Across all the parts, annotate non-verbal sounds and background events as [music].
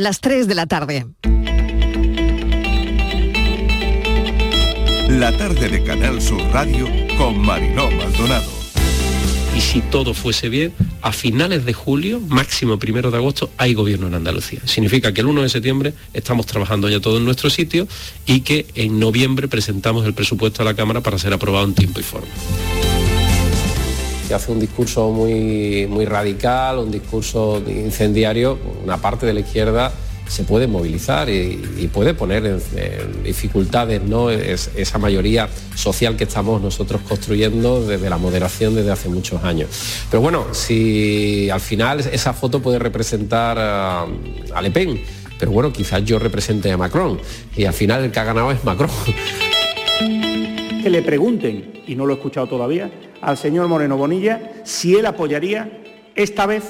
Las 3 de la tarde. La tarde de Canal Sur Radio con Mariló Maldonado. Y si todo fuese bien, a finales de julio, máximo primero de agosto, hay gobierno en Andalucía. Significa que el 1 de septiembre estamos trabajando ya todo en nuestro sitio y que en noviembre presentamos el presupuesto a la Cámara para ser aprobado en tiempo y forma hace un discurso muy, muy radical, un discurso incendiario, una parte de la izquierda se puede movilizar y, puede poner en, dificultades ¿no? esa mayoría social que estamos nosotros construyendo desde la moderación desde hace muchos años. Pero bueno, si al final esa foto puede representar a, a Le Pen, pero bueno, quizás yo represente a Macron y al final el que ha ganado es Macron. [laughs] Que le pregunten, y no lo he escuchado todavía, al señor Moreno Bonilla si él apoyaría esta vez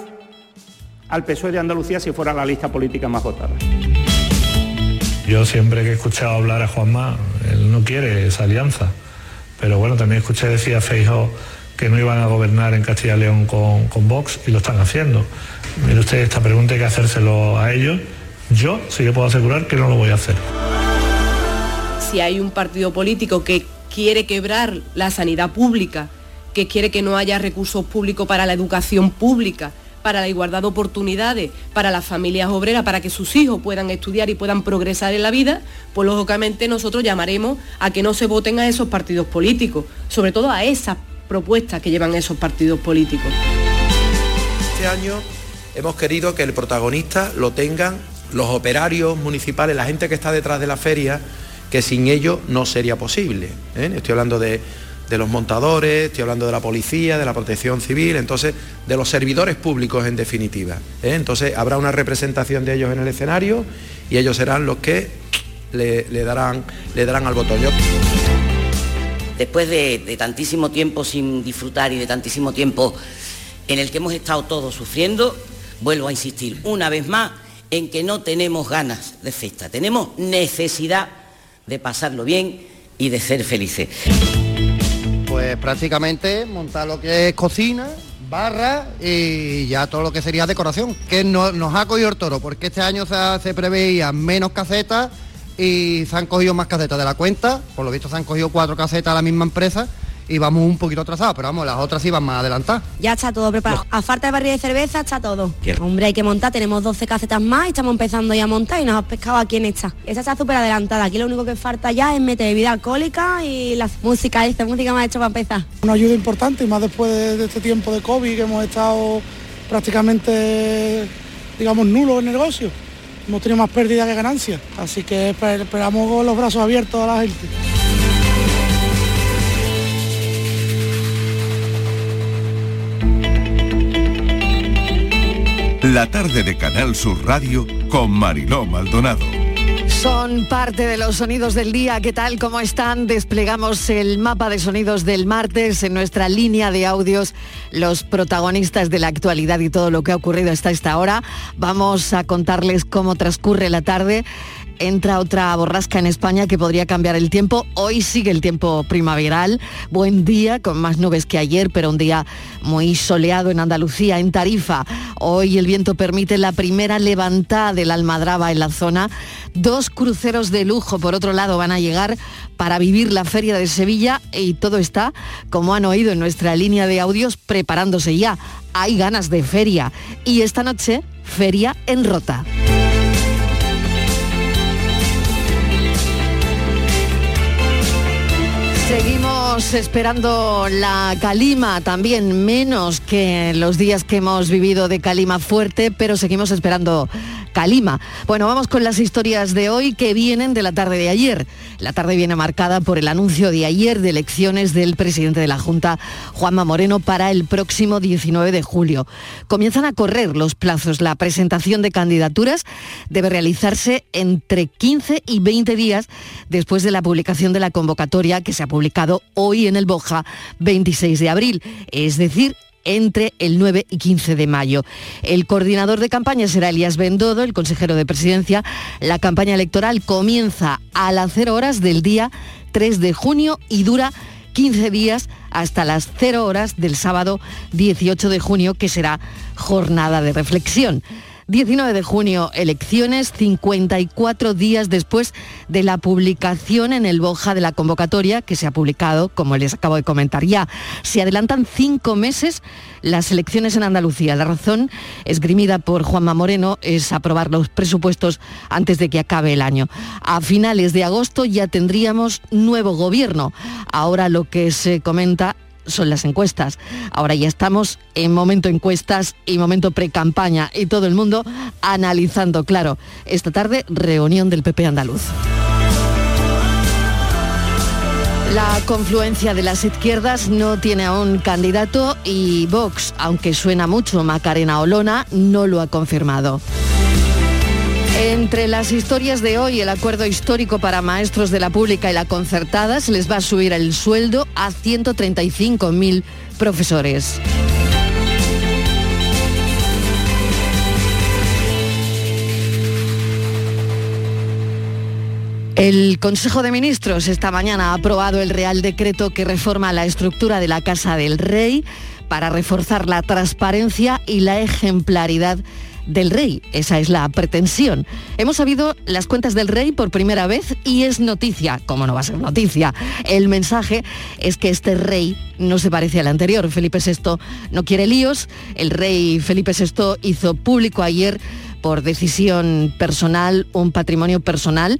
al PSOE de Andalucía si fuera la lista política más votada. Yo siempre que he escuchado hablar a Juanma, él no quiere esa alianza. Pero bueno, también escuché decir a Feijo que no iban a gobernar en Castilla y León con, con Vox y lo están haciendo. Mire usted, esta pregunta hay que hacérselo a ellos. Yo sí que puedo asegurar que no lo voy a hacer. Si hay un partido político que quiere quebrar la sanidad pública, que quiere que no haya recursos públicos para la educación pública, para la igualdad de oportunidades, para las familias obreras, para que sus hijos puedan estudiar y puedan progresar en la vida, pues lógicamente nosotros llamaremos a que no se voten a esos partidos políticos, sobre todo a esas propuestas que llevan esos partidos políticos. Este año hemos querido que el protagonista lo tengan los operarios municipales, la gente que está detrás de la feria, que sin ello no sería posible. ¿eh? Estoy hablando de de los montadores, estoy hablando de la policía, de la protección civil, entonces de los servidores públicos en definitiva. ¿eh? Entonces habrá una representación de ellos en el escenario y ellos serán los que le, darán, le darán al botón. Después de, de tantísimo tiempo sin disfrutar y de tantísimo tiempo en el que hemos estado todos sufriendo, vuelvo a insistir una vez más en que no tenemos ganas de fiesta, tenemos necesidad de pasarlo bien y de ser felices. Pues prácticamente montar lo que es cocina, barra y ya todo lo que sería decoración, que nos ha cogido el toro, porque este año se, se preveían menos casetas y se han cogido más casetas de la cuenta, por lo visto se han cogido cuatro casetas a la misma empresa y vamos un poquito atrasados, pero vamos, las otras iban más adelantadas. Ya está todo preparado. A falta de barril de cerveza está todo. Hombre, hay que montar, tenemos 12 casetas más y estamos empezando ya a montar y nos ha pescado aquí en esta. Esa está súper adelantada. Aquí lo único que falta ya es meter bebida alcohólica y la música, esta música me ha hecho para empezar. Una ayuda importante, y más después de, este tiempo de COVID que hemos estado prácticamente, digamos, nulo en el negocio. Hemos tenido más pérdida que ganancias, así que esperamos con los brazos abiertos a la gente. La tarde de Canal Sur Radio con Mariló Maldonado. Son parte de los sonidos del día. ¿Qué tal? ¿Cómo están? Desplegamos el mapa de sonidos del martes en nuestra línea de audios, los protagonistas de la actualidad y todo lo que ha ocurrido hasta esta hora. Vamos a contarles cómo transcurre la tarde entra otra borrasca en España que podría cambiar el tiempo. Hoy sigue el tiempo primaveral, buen día, con más nubes que ayer, pero un día muy soleado en Andalucía, en Tarifa. Hoy el viento permite la primera levantada del Almadraba en la zona. Dos cruceros de lujo, por otro lado, van a llegar para vivir la feria de Sevilla y todo está, como han oído en nuestra línea de audios, preparándose ya. Hay ganas de feria y esta noche, feria en Rota. Esperando la calima, también menos que los días que hemos vivido de calima fuerte, pero seguimos esperando calima. Bueno, vamos con las historias de hoy que vienen de la tarde de ayer. La tarde viene marcada por el anuncio de ayer de elecciones del presidente de la Junta, Juanma Moreno, para el próximo 19 de julio. Comienzan a correr los plazos. La presentación de candidaturas debe realizarse entre 15 y 20 días después de la publicación de la convocatoria que se ha publicado hoy en el Boja 26 de abril, es decir, entre el 9 y 15 de mayo. El coordinador de campaña será Elías Bendodo, el consejero de presidencia. La campaña electoral comienza a las 0 horas del día 3 de junio y dura 15 días hasta las 0 horas del sábado 18 de junio, que será jornada de reflexión. 19 de junio, elecciones, 54 días después de la publicación en el Boja de la convocatoria, que se ha publicado, como les acabo de comentar ya. Se adelantan cinco meses las elecciones en Andalucía. La razón, esgrimida por Juanma Moreno, es aprobar los presupuestos antes de que acabe el año. A finales de agosto ya tendríamos nuevo gobierno. Ahora lo que se comenta son las encuestas. Ahora ya estamos en momento encuestas y momento pre-campaña y todo el mundo analizando, claro, esta tarde reunión del PP andaluz. La confluencia de las izquierdas no tiene aún candidato y Vox, aunque suena mucho Macarena Olona, no lo ha confirmado. Entre las historias de hoy, el acuerdo histórico para maestros de la pública y la concertada se les va a subir el sueldo a 135.000 profesores. El Consejo de Ministros esta mañana ha aprobado el Real Decreto que reforma la estructura de la Casa del Rey para reforzar la transparencia y la ejemplaridad del rey. Esa es la pretensión. Hemos sabido las cuentas del rey por primera vez y es noticia. ¿Cómo no va a ser noticia? El mensaje es que este rey no se parece al anterior. Felipe VI no quiere líos. El rey Felipe VI hizo público ayer por decisión personal, un patrimonio personal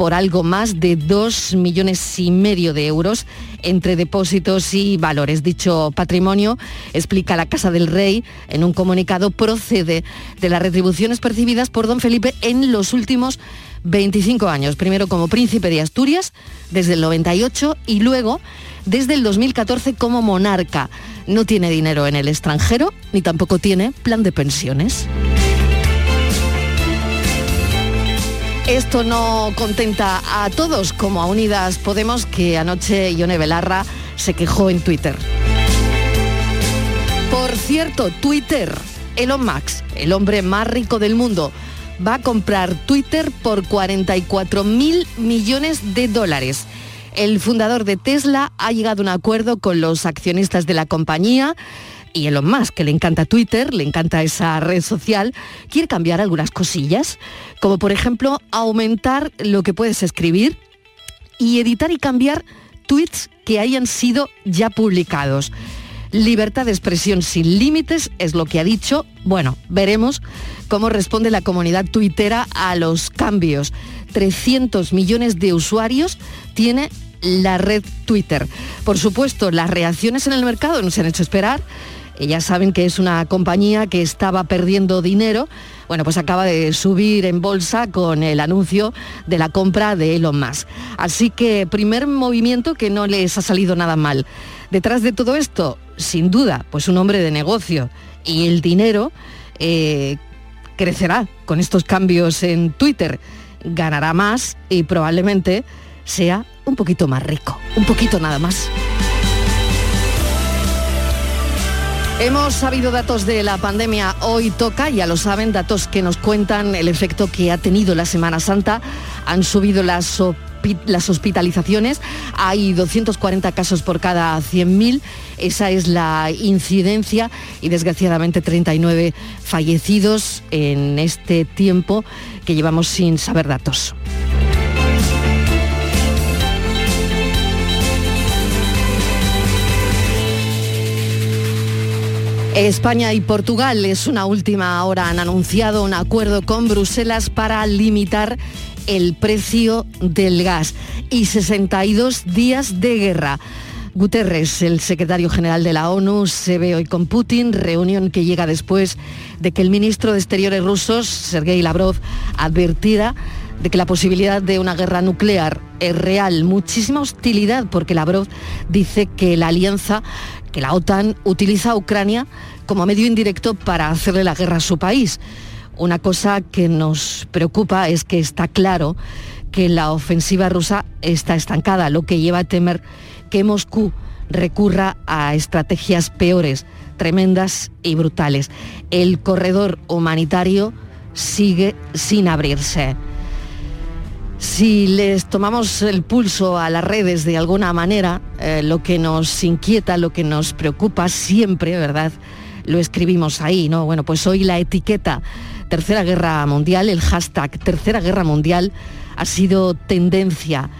por algo más de dos millones y medio de euros entre depósitos y valores. Dicho patrimonio, explica la Casa del Rey en un comunicado, procede de las retribuciones percibidas por don Felipe en los últimos 25 años, primero como príncipe de Asturias desde el 98 y luego desde el 2014 como monarca. No tiene dinero en el extranjero ni tampoco tiene plan de pensiones. Esto no contenta a todos, como a Unidas Podemos, que anoche Ione Belarra se quejó en Twitter. Por cierto, Twitter, Elon Musk, el hombre más rico del mundo, va a comprar Twitter por 44 mil millones de dólares. El fundador de Tesla ha llegado a un acuerdo con los accionistas de la compañía y Elon Musk, que le encanta Twitter, le encanta esa red social, quiere cambiar algunas cosillas, como por ejemplo aumentar lo que puedes escribir y editar y cambiar tweets que hayan sido ya publicados. Libertad de expresión sin límites es lo que ha dicho. Bueno, veremos cómo responde la comunidad tuitera a los cambios. 300 millones de usuarios tiene la red Twitter. Por supuesto, las reacciones en el mercado no se han hecho esperar. Ya saben que es una compañía que estaba perdiendo dinero. Bueno, pues acaba de subir en bolsa con el anuncio de la compra de Elon Musk. Así que primer movimiento que no les ha salido nada mal. Detrás de todo esto, sin duda, pues un hombre de negocio y el dinero eh, crecerá con estos cambios en Twitter. Ganará más y probablemente sea un poquito más rico, un poquito nada más. Hemos sabido datos de la pandemia, hoy toca, ya lo saben, datos que nos cuentan el efecto que ha tenido la Semana Santa. Han subido las, hospitalizaciones, hay 240 casos por cada 100.000, esa es la incidencia y desgraciadamente 39 fallecidos en este tiempo que llevamos sin saber datos. España y Portugal es una última hora han anunciado un acuerdo con Bruselas para limitar el precio del gas y 62 días de guerra. Guterres, el secretario general de la ONU, se ve hoy con Putin, reunión que llega después de que el ministro de Exteriores rusos, Sergei Lavrov, advirtiera de que la posibilidad de una guerra nuclear es real. Muchísima hostilidad porque Lavrov dice que la alianza que la OTAN utiliza a Ucrania como medio indirecto para hacerle la guerra a su país. Una cosa que nos preocupa es que está claro que la ofensiva rusa está estancada, lo que lleva a temer que Moscú recurra a estrategias peores, tremendas y brutales. El corredor humanitario sigue sin abrirse. Si les tomamos el pulso a las redes de alguna manera, eh, lo que nos inquieta, lo que nos preocupa siempre, ¿verdad? Lo escribimos ahí, ¿no? Bueno, pues hoy la etiqueta Tercera Guerra Mundial, el hashtag Tercera Guerra Mundial ha sido tendencia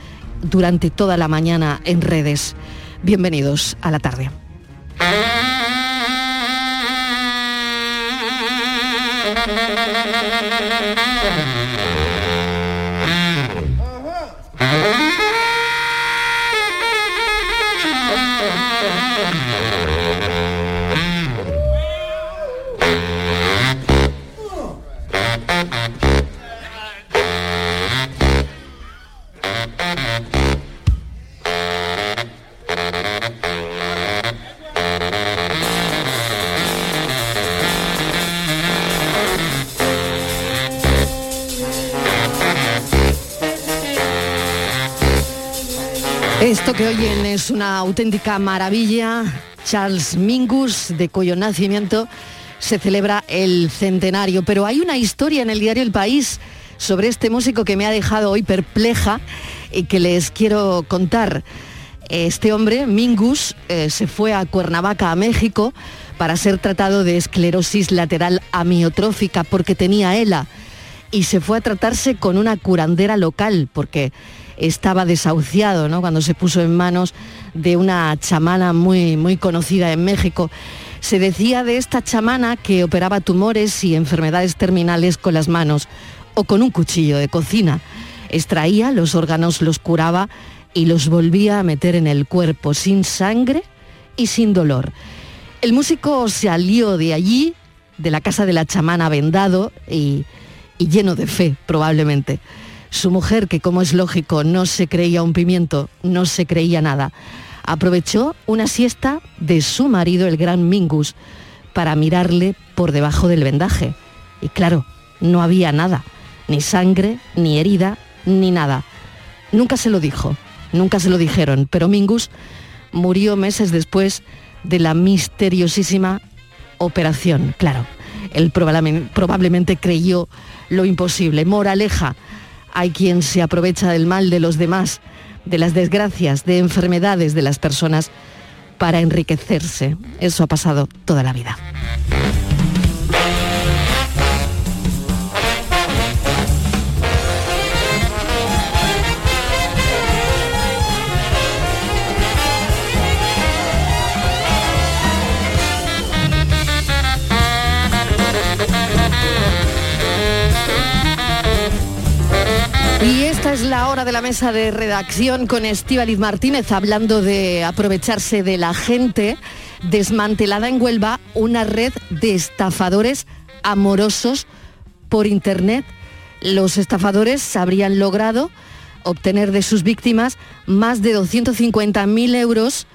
durante toda la mañana en redes. Bienvenidos a la tarde. [laughs] Música Esto que oyen es una auténtica maravilla. Charles Mingus, de cuyo nacimiento se celebra el centenario. Pero hay una historia en el diario El País sobre este músico que me ha dejado hoy perpleja y que les quiero contar. Este hombre, Mingus, eh, se fue a Cuernavaca, a México, para ser tratado de esclerosis lateral amiotrófica porque tenía ELA. Y se fue a tratarse con una curandera local porque estaba desahuciado ¿no? cuando se puso en manos de una chamana muy, muy conocida en México. Se decía de esta chamana que operaba tumores y enfermedades terminales con las manos o con un cuchillo de cocina. Extraía los órganos, los curaba y los volvía a meter en el cuerpo sin sangre y sin dolor. El músico salió de allí, de la casa de la chamana vendado y, y lleno de fe probablemente. Su mujer, que como es lógico, no se creía un pimiento, no se creía nada, aprovechó una siesta de su marido, el gran Mingus, para mirarle por debajo del vendaje. Y claro, no había nada, ni sangre, ni herida, ni nada. Nunca se lo dijo, nunca se lo dijeron, pero Mingus murió meses después de la misteriosísima operación. Claro, él probablemente creyó lo imposible. Moraleja, hay quien se aprovecha del mal de los demás, de las desgracias, de enfermedades de las personas para enriquecerse. Eso ha pasado toda la vida. Es la hora de la mesa de redacción con Estíbaliz Martínez hablando de aprovecharse de la gente desmantelada en Huelva una red de estafadores amorosos por internet. Los estafadores habrían logrado obtener de sus víctimas más de 250.000 euros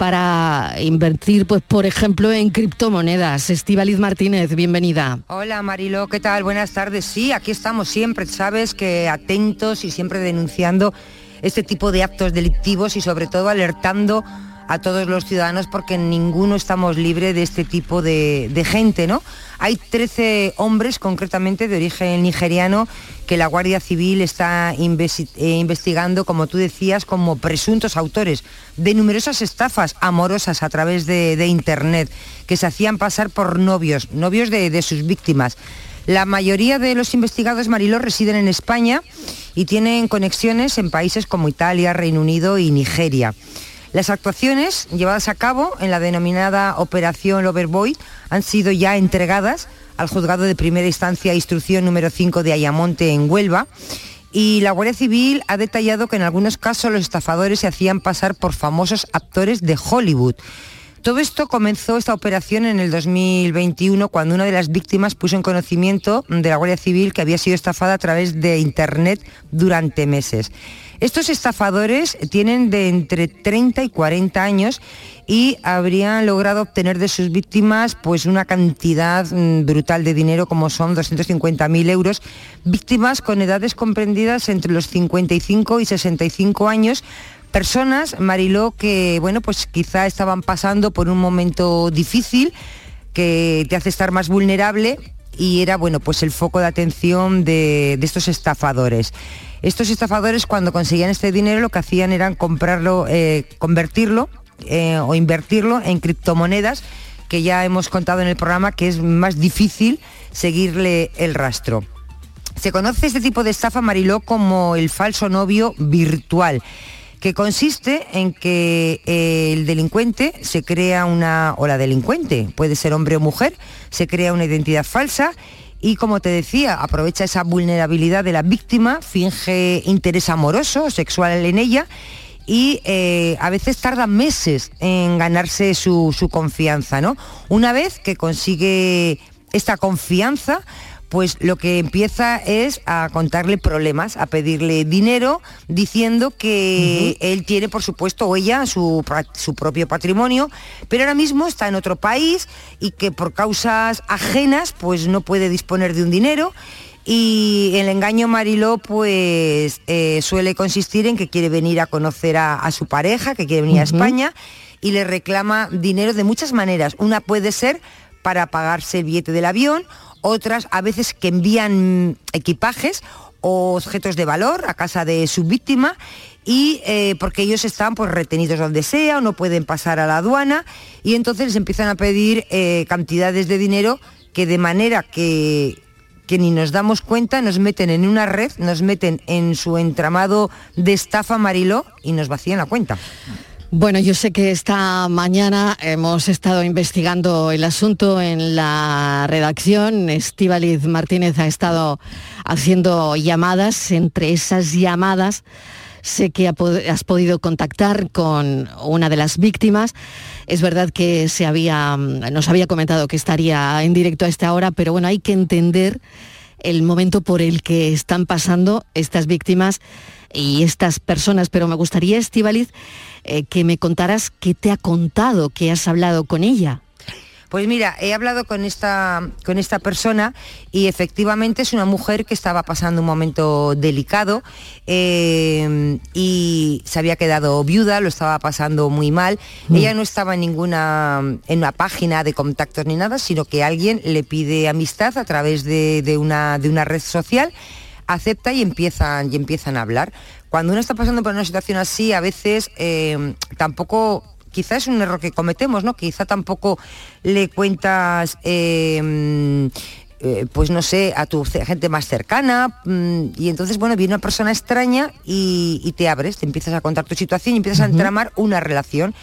para invertir, pues, por ejemplo, en criptomonedas. Estíbaliz Martínez, bienvenida. Hola Marilo, ¿qué tal? Buenas tardes. Sí, aquí estamos siempre, sabes que atentos y siempre denunciando este tipo de actos delictivos y sobre todo alertando a todos los ciudadanos porque ninguno estamos libre de este tipo de, gente, ¿no? Hay 13 hombres concretamente de origen nigeriano que la Guardia Civil está eh, investigando, como tú decías, como presuntos autores de numerosas estafas amorosas a través de, de Internet, que se hacían pasar por novios, novios de, de sus víctimas. La mayoría de los investigados, Mariló, residen en España y tienen conexiones en países como Italia, Reino Unido y Nigeria. Las actuaciones llevadas a cabo en la denominada Operación Loverboy han sido ya entregadas al juzgado de primera instancia instrucción número 5 de Ayamonte en Huelva y la Guardia Civil ha detallado que en algunos casos los estafadores se hacían pasar por famosos actores de Hollywood. Todo esto comenzó esta operación en el 2021 cuando una de las víctimas puso en conocimiento de la Guardia Civil que había sido estafada a través de Internet durante meses. Estos estafadores tienen de entre 30 y 40 años y habrían logrado obtener de sus víctimas pues una cantidad mm, brutal de dinero como son 250.000 euros, víctimas con edades comprendidas entre los 55 y 65 años, personas, Mariló, que bueno, pues quizá estaban pasando por un momento difícil que te hace estar más vulnerable y era bueno, pues el foco de atención de, de estos estafadores. Estos estafadores cuando conseguían este dinero lo que hacían era comprarlo, eh, convertirlo eh, o invertirlo en criptomonedas que ya hemos contado en el programa que es más difícil seguirle el rastro. Se conoce este tipo de estafa, Mariló, como el falso novio virtual que consiste en que eh, el delincuente se crea una, o la delincuente, puede ser hombre o mujer, se crea una identidad falsa y como te decía, aprovecha esa vulnerabilidad de la víctima, finge interés amoroso sexual en ella y eh, a veces tarda meses en ganarse su, su confianza, ¿no? Una vez que consigue esta confianza, pues lo que empieza es a contarle problemas, a pedirle dinero, diciendo que él tiene, por supuesto, o ella, su, su propio patrimonio, pero ahora mismo está en otro país y que por causas ajenas, pues no puede disponer de un dinero. Y el engaño Mariló pues eh, suele consistir en que quiere venir a conocer a, a su pareja, que quiere venir a. España y le reclama dinero de muchas maneras. Una puede ser para pagarse el billete del avión, otras a veces que envían equipajes o objetos de valor a casa de su víctima y eh, porque ellos están pues retenidos donde sea o no pueden pasar a la aduana y entonces les empiezan a pedir eh, cantidades de dinero que de manera que que ni nos damos cuenta, nos meten en una red, nos meten en su entramado de estafa Mariló y nos vacían la cuenta. Bueno, yo sé que esta mañana hemos estado investigando el asunto en la redacción. Estíbaliz Martínez ha estado haciendo llamadas. Entre esas llamadas sé que has podido contactar con una de las víctimas. Es verdad que se había, mm, nos había comentado que estaría en directo a esta hora, pero bueno, hay que entender el momento por el que están pasando estas víctimas y estas personas. Pero me gustaría, Estivaliz, que me contaras qué te ha contado, que has hablado con ella. Pues mira, he hablado con esta, con esta persona y efectivamente es una mujer que estaba pasando un momento delicado eh, y se había quedado viuda, lo estaba pasando muy mal. Mm. Ella no estaba en ninguna en una página de contactos ni nada, sino que alguien le pide amistad a través de, de una, de una red social acepta y empiezan, y empiezan a hablar. Cuando uno está pasando por una situación así, a veces eh, tampoco, quizá es un error que cometemos, ¿no? Quizá tampoco le cuentas, eh, eh, pues no sé, a tu gente más cercana, mm, y entonces, bueno, viene una persona extraña y, y te abres, te empiezas a contar tu situación y empiezas a entramar una relación.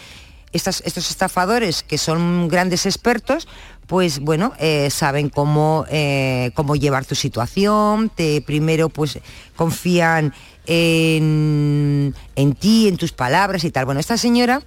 Estas- estos estafadores, que son grandes expertos, pues bueno, eh, saben cómo, eh, cómo llevar tu situación, te primero pues confían en, en ti, en tus palabras y tal. Bueno, esta señora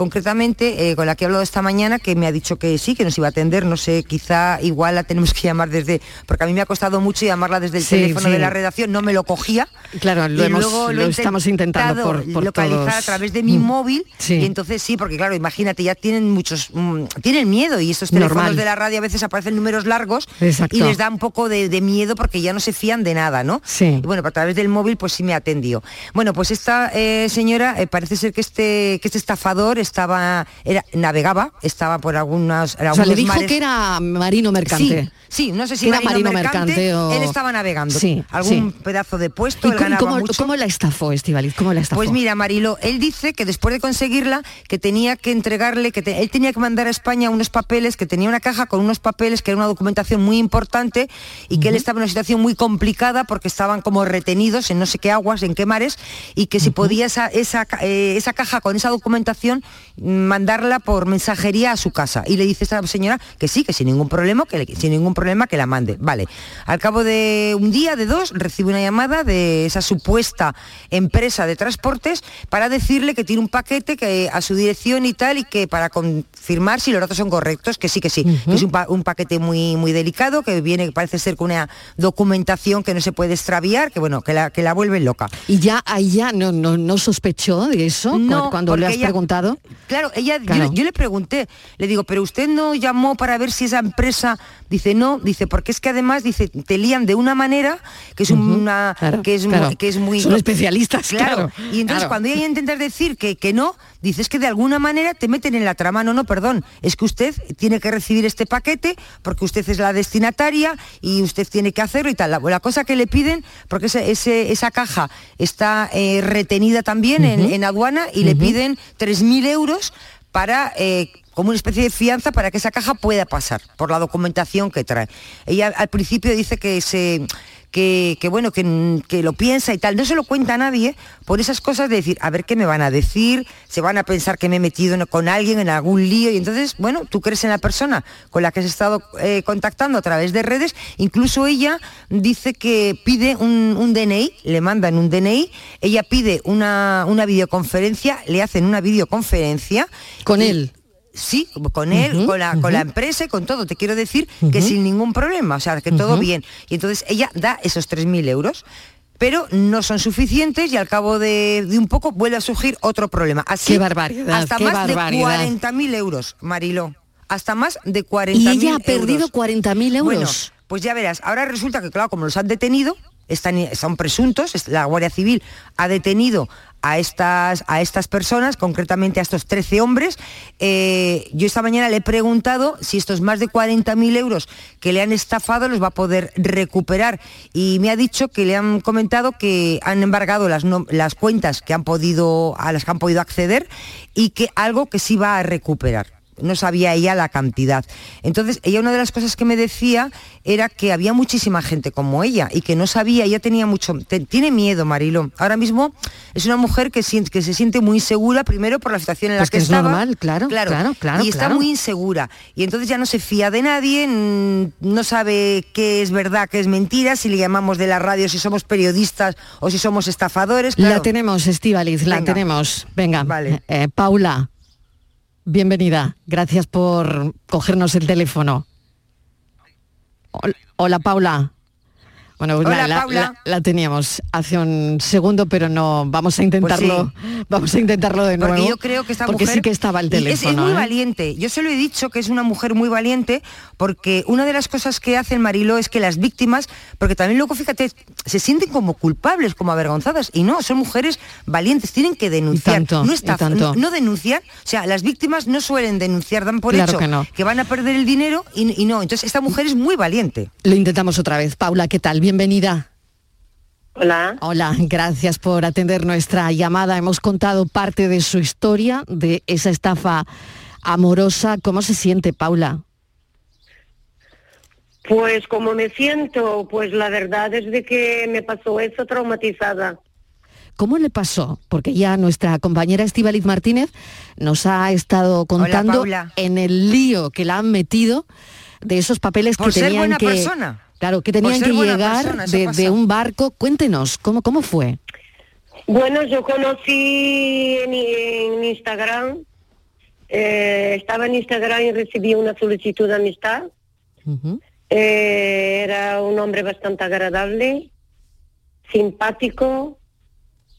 concretamente eh, con la que he hablado esta mañana, que me ha dicho que sí, que nos iba a atender, no sé, quizá igual la tenemos que llamar desde, porque a mí me ha costado mucho llamarla desde el Sí, teléfono sí. de la redacción, no me lo cogía. Claro, lo, Y hemos- luego lo estamos intentando por, por localizar todos. a través de mi Mm. móvil Sí. y entonces sí, porque claro, imagínate, ya tienen muchos, mm, tienen miedo y estos teléfonos Normal. de la radio a veces aparecen números largos Exacto. y les da un poco de, de miedo porque ya no se fían de nada, ¿no? Sí. Y bueno, a través del móvil pues sí me atendió. Bueno, pues esta eh, señora eh, parece ser que este, que este estafador estaba, era, navegaba, estaba por algunas, O sea, le dijo mares- que era marino mercante. Sí, sí, no sé si era marino, marino mercante, mercante o- él estaba navegando. Sí, algún sí. pedazo de puesto, ¿Y él cómo, cómo- mucho. cómo la estafó, Estivaliz? ¿Cómo la estafó? Pues mira, Marilo, él dice que después de conseguirla, que tenía que entregarle, que te- él tenía que mandar a España unos papeles, que tenía una caja con unos papeles, que era una documentación muy importante y que él estaba en una situación muy complicada porque estaban como retenidos en no sé qué aguas, en qué mares, y que si podía esa, esa, eh, esa caja con esa documentación mandarla por mensajería a su casa. Y le dice esta señora que sí, que sin ningún problema, que le- sin ningún problema que la mande. Vale. Al cabo de un día, de dos, recibe una llamada de esa supuesta empresa de transportes para decirle que tiene un paquete que a su dirección y tal y que para confirmar si los datos son correctos, que sí, que sí, que es un, pa- un paquete muy, muy delicado, que viene, parece ser con una documentación que no se puede extraviar, que bueno, que la, que la vuelve loca. ¿Y ya ahí ya no, no, no sospechó de eso No, cuando le has ella- preguntado? Claro, ella, yo Claro. le- Yo, le pregunté, le digo, pero usted no llamó para ver si esa empresa, dice, no, dice, porque es que además, dice, te lían de una manera que es una, claro, que es claro. muy, que es muy Son especialistas, claro, Y entonces cuando ella intenta decir que, que no, dices que de alguna manera te meten en la trama, no, no, perdón, es que usted tiene que recibir este paquete porque usted es la destinataria y usted tiene que hacerlo y tal. La, la cosa que le piden, porque ese, ese- esa caja está eh, retenida también en, aduana y le piden 3.000 euros para eh, como una especie de fianza para que esa caja pueda pasar por la documentación que trae. Ella al principio dice que se que, bueno, que, que, lo piensa y tal. No se lo cuenta a nadie por esas cosas de decir, a ver qué me van a decir, se van a pensar que me he metido con alguien en algún lío y entonces, bueno, tú crees en la persona con la que has estado eh, contactando a través de redes. Incluso ella dice que pide un, DNI, le mandan un DNI, ella pide una, una videoconferencia, le hacen una videoconferencia. Con él Sí, con él, con, la, con la empresa y con todo. Te quiero decir que sin ningún problema, o sea, que todo bien. Y entonces ella da esos 3.000 euros pero no son suficientes y al cabo de, un poco vuelve a surgir otro problema. Así, qué barbaridad, hasta más de 40.000 euros, Mariló. Hasta más de 40.000 Y ella ha perdido 40.000 euros. Bueno, pues ya verás, ahora resulta que, claro, como los han detenido, están, son presuntos, la Guardia Civil ha detenido a estas, a estas personas, concretamente a estos 13 hombres. Eh, yo esta mañana le he preguntado si estos más de 40.000 euros que le han estafado los va a poder recuperar y me ha dicho que le han comentado que han embargado las, las cuentas que han podido, a las que han podido acceder y que algo que sí va a recuperar no sabía ella la cantidad. Entonces, ella una de las cosas que me decía era que había muchísima gente como ella y que no sabía, ella tenía mucho, tiene miedo, Marilo. Ahora mismo es una mujer que, que se siente muy insegura, primero por la situación en la pues que, es estaba. normal, claro, claro, claro. Y está muy insegura. Y entonces ya no se fía de nadie, no sabe qué es verdad, qué es mentira, si le llamamos de la radio, si somos periodistas o si somos estafadores. La tenemos, Estivaliz, la tenemos. Venga, vale. Eh, Paula. Bienvenida. Gracias por cogernos el teléfono. Hola, Paula. Bueno, la, teníamos hace un segundo, pero no, vamos a intentarlo, pues [laughs] vamos a intentarlo de nuevo. Porque yo creo que esta porque sí que estaba el teléfono. Es, muy ¿eh? valiente. Yo se lo he dicho que es una mujer muy valiente, porque una de las cosas que hace el Mariló es que las víctimas, porque también luego fíjate, se sienten como culpables, como avergonzadas, y no, son mujeres valientes, tienen que denunciar. no está, no, no, denuncian, o sea, las víctimas no suelen denunciar, dan por hecho que, van a perder el dinero y, y no. Entonces esta mujer es muy valiente. Lo intentamos otra vez. Paula, ¿qué tal? Bienvenida. Hola. Hola, gracias por atender nuestra llamada. Hemos contado parte de su historia, de esa estafa amorosa. ¿Cómo se siente, Paula? Pues como me siento, pues la verdad es de que me pasó eso traumatizada. ¿Cómo le pasó? Porque ya nuestra compañera Estivaliz Martínez nos ha estado contando en el lío que la han metido de esos papeles que tenían que persona. Claro, que tenían que llegar de, un barco. Cuéntenos, ¿cómo, cómo fue? Bueno, yo conocí en, Instagram, eh, estaba en Instagram y recibí una solicitud de amistad. Eh, era un hombre bastante agradable, simpático.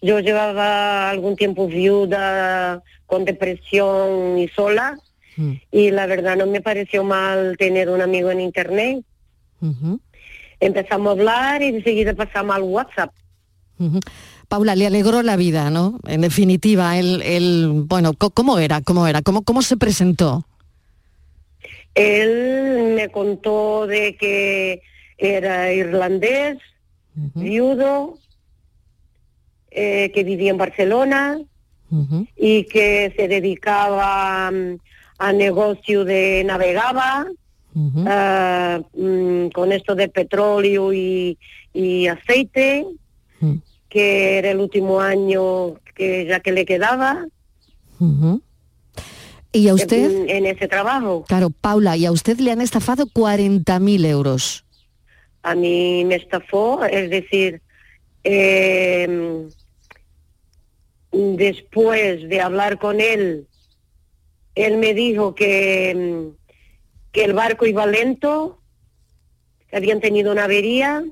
Yo llevaba algún tiempo viuda, con depresión y sola. Mm. Y la verdad no me pareció mal tener un amigo en internet empezamos a hablar y enseguida pasamos al WhatsApp. Paula, le alegró la vida, ¿no? En definitiva, él, bueno, ¿cómo era? ¿Cómo era? ¿Cómo, cómo se presentó? Él me contó de que era irlandés, viudo, eh, que vivía en Barcelona y que se dedicaba mm, a negocio de navegaba Ah, mm, con esto de petróleo y, aceite, mm. que era el último año que ya que le quedaba. ¿Y a usted? En, ese trabajo. Claro, Paula, ¿y a usted le han estafado 40.000 euros? A mí me estafó, es decir, em, después de hablar con él, él me dijo que em, que el barco iba lento, que habían tenido una avería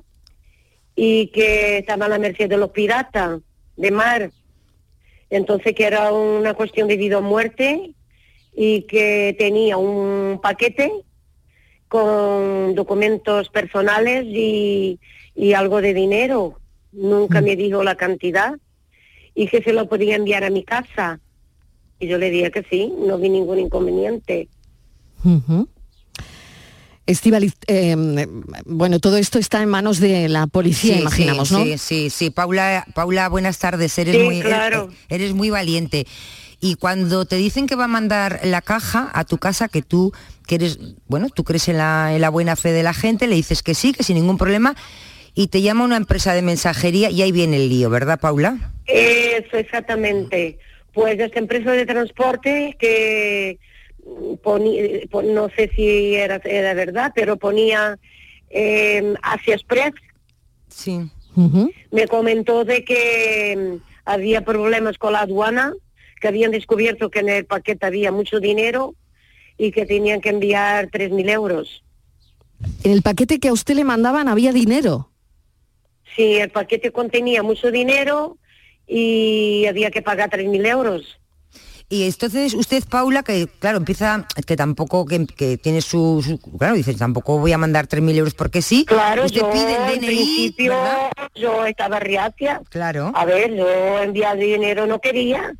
y que estaban a la merced de los piratas de mar. Entonces que era una cuestión de vida o muerte y que tenía un paquete con documentos personales y, algo de dinero. Nunca mm. me dijo la cantidad y que se lo podía enviar a mi casa. Y yo le dije que sí, no vi ningún inconveniente. Estivaliz, eh, bueno, todo esto está en manos de la policía, imaginamos, ¿no? Sí, sí, sí. Paula, Paula, buenas tardes. Eres muy, eres, muy valiente. Y cuando te dicen que va a mandar la caja a tu casa, que tú que eres, bueno, tú crees en la, en la buena fe de la gente, le dices que sí, que sin ningún problema, y te llama una empresa de mensajería y ahí viene el lío, ¿verdad, Paula? Eso, exactamente. Pues esta empresa de transporte que ponía, no sé si era, era verdad, pero ponía eh, Asia Express. Sí. Me comentó de que mm, había problemas con la aduana, que habían descubierto que en el paquete había mucho dinero y que tenían que enviar 3.000 euros. En el paquete que a usted le mandaban había dinero. Sí, el paquete contenía mucho dinero y había que pagar 3.000 euros. Y entonces usted, Paula, que claro, empieza, que tampoco, que, que tiene su, su- claro, dice, tampoco voy a mandar 3.000 euros porque sí. Claro, usted yo pide el en DNI, principio ¿verdad? yo estaba reacia. Claro. A ver, yo enviar dinero no quería,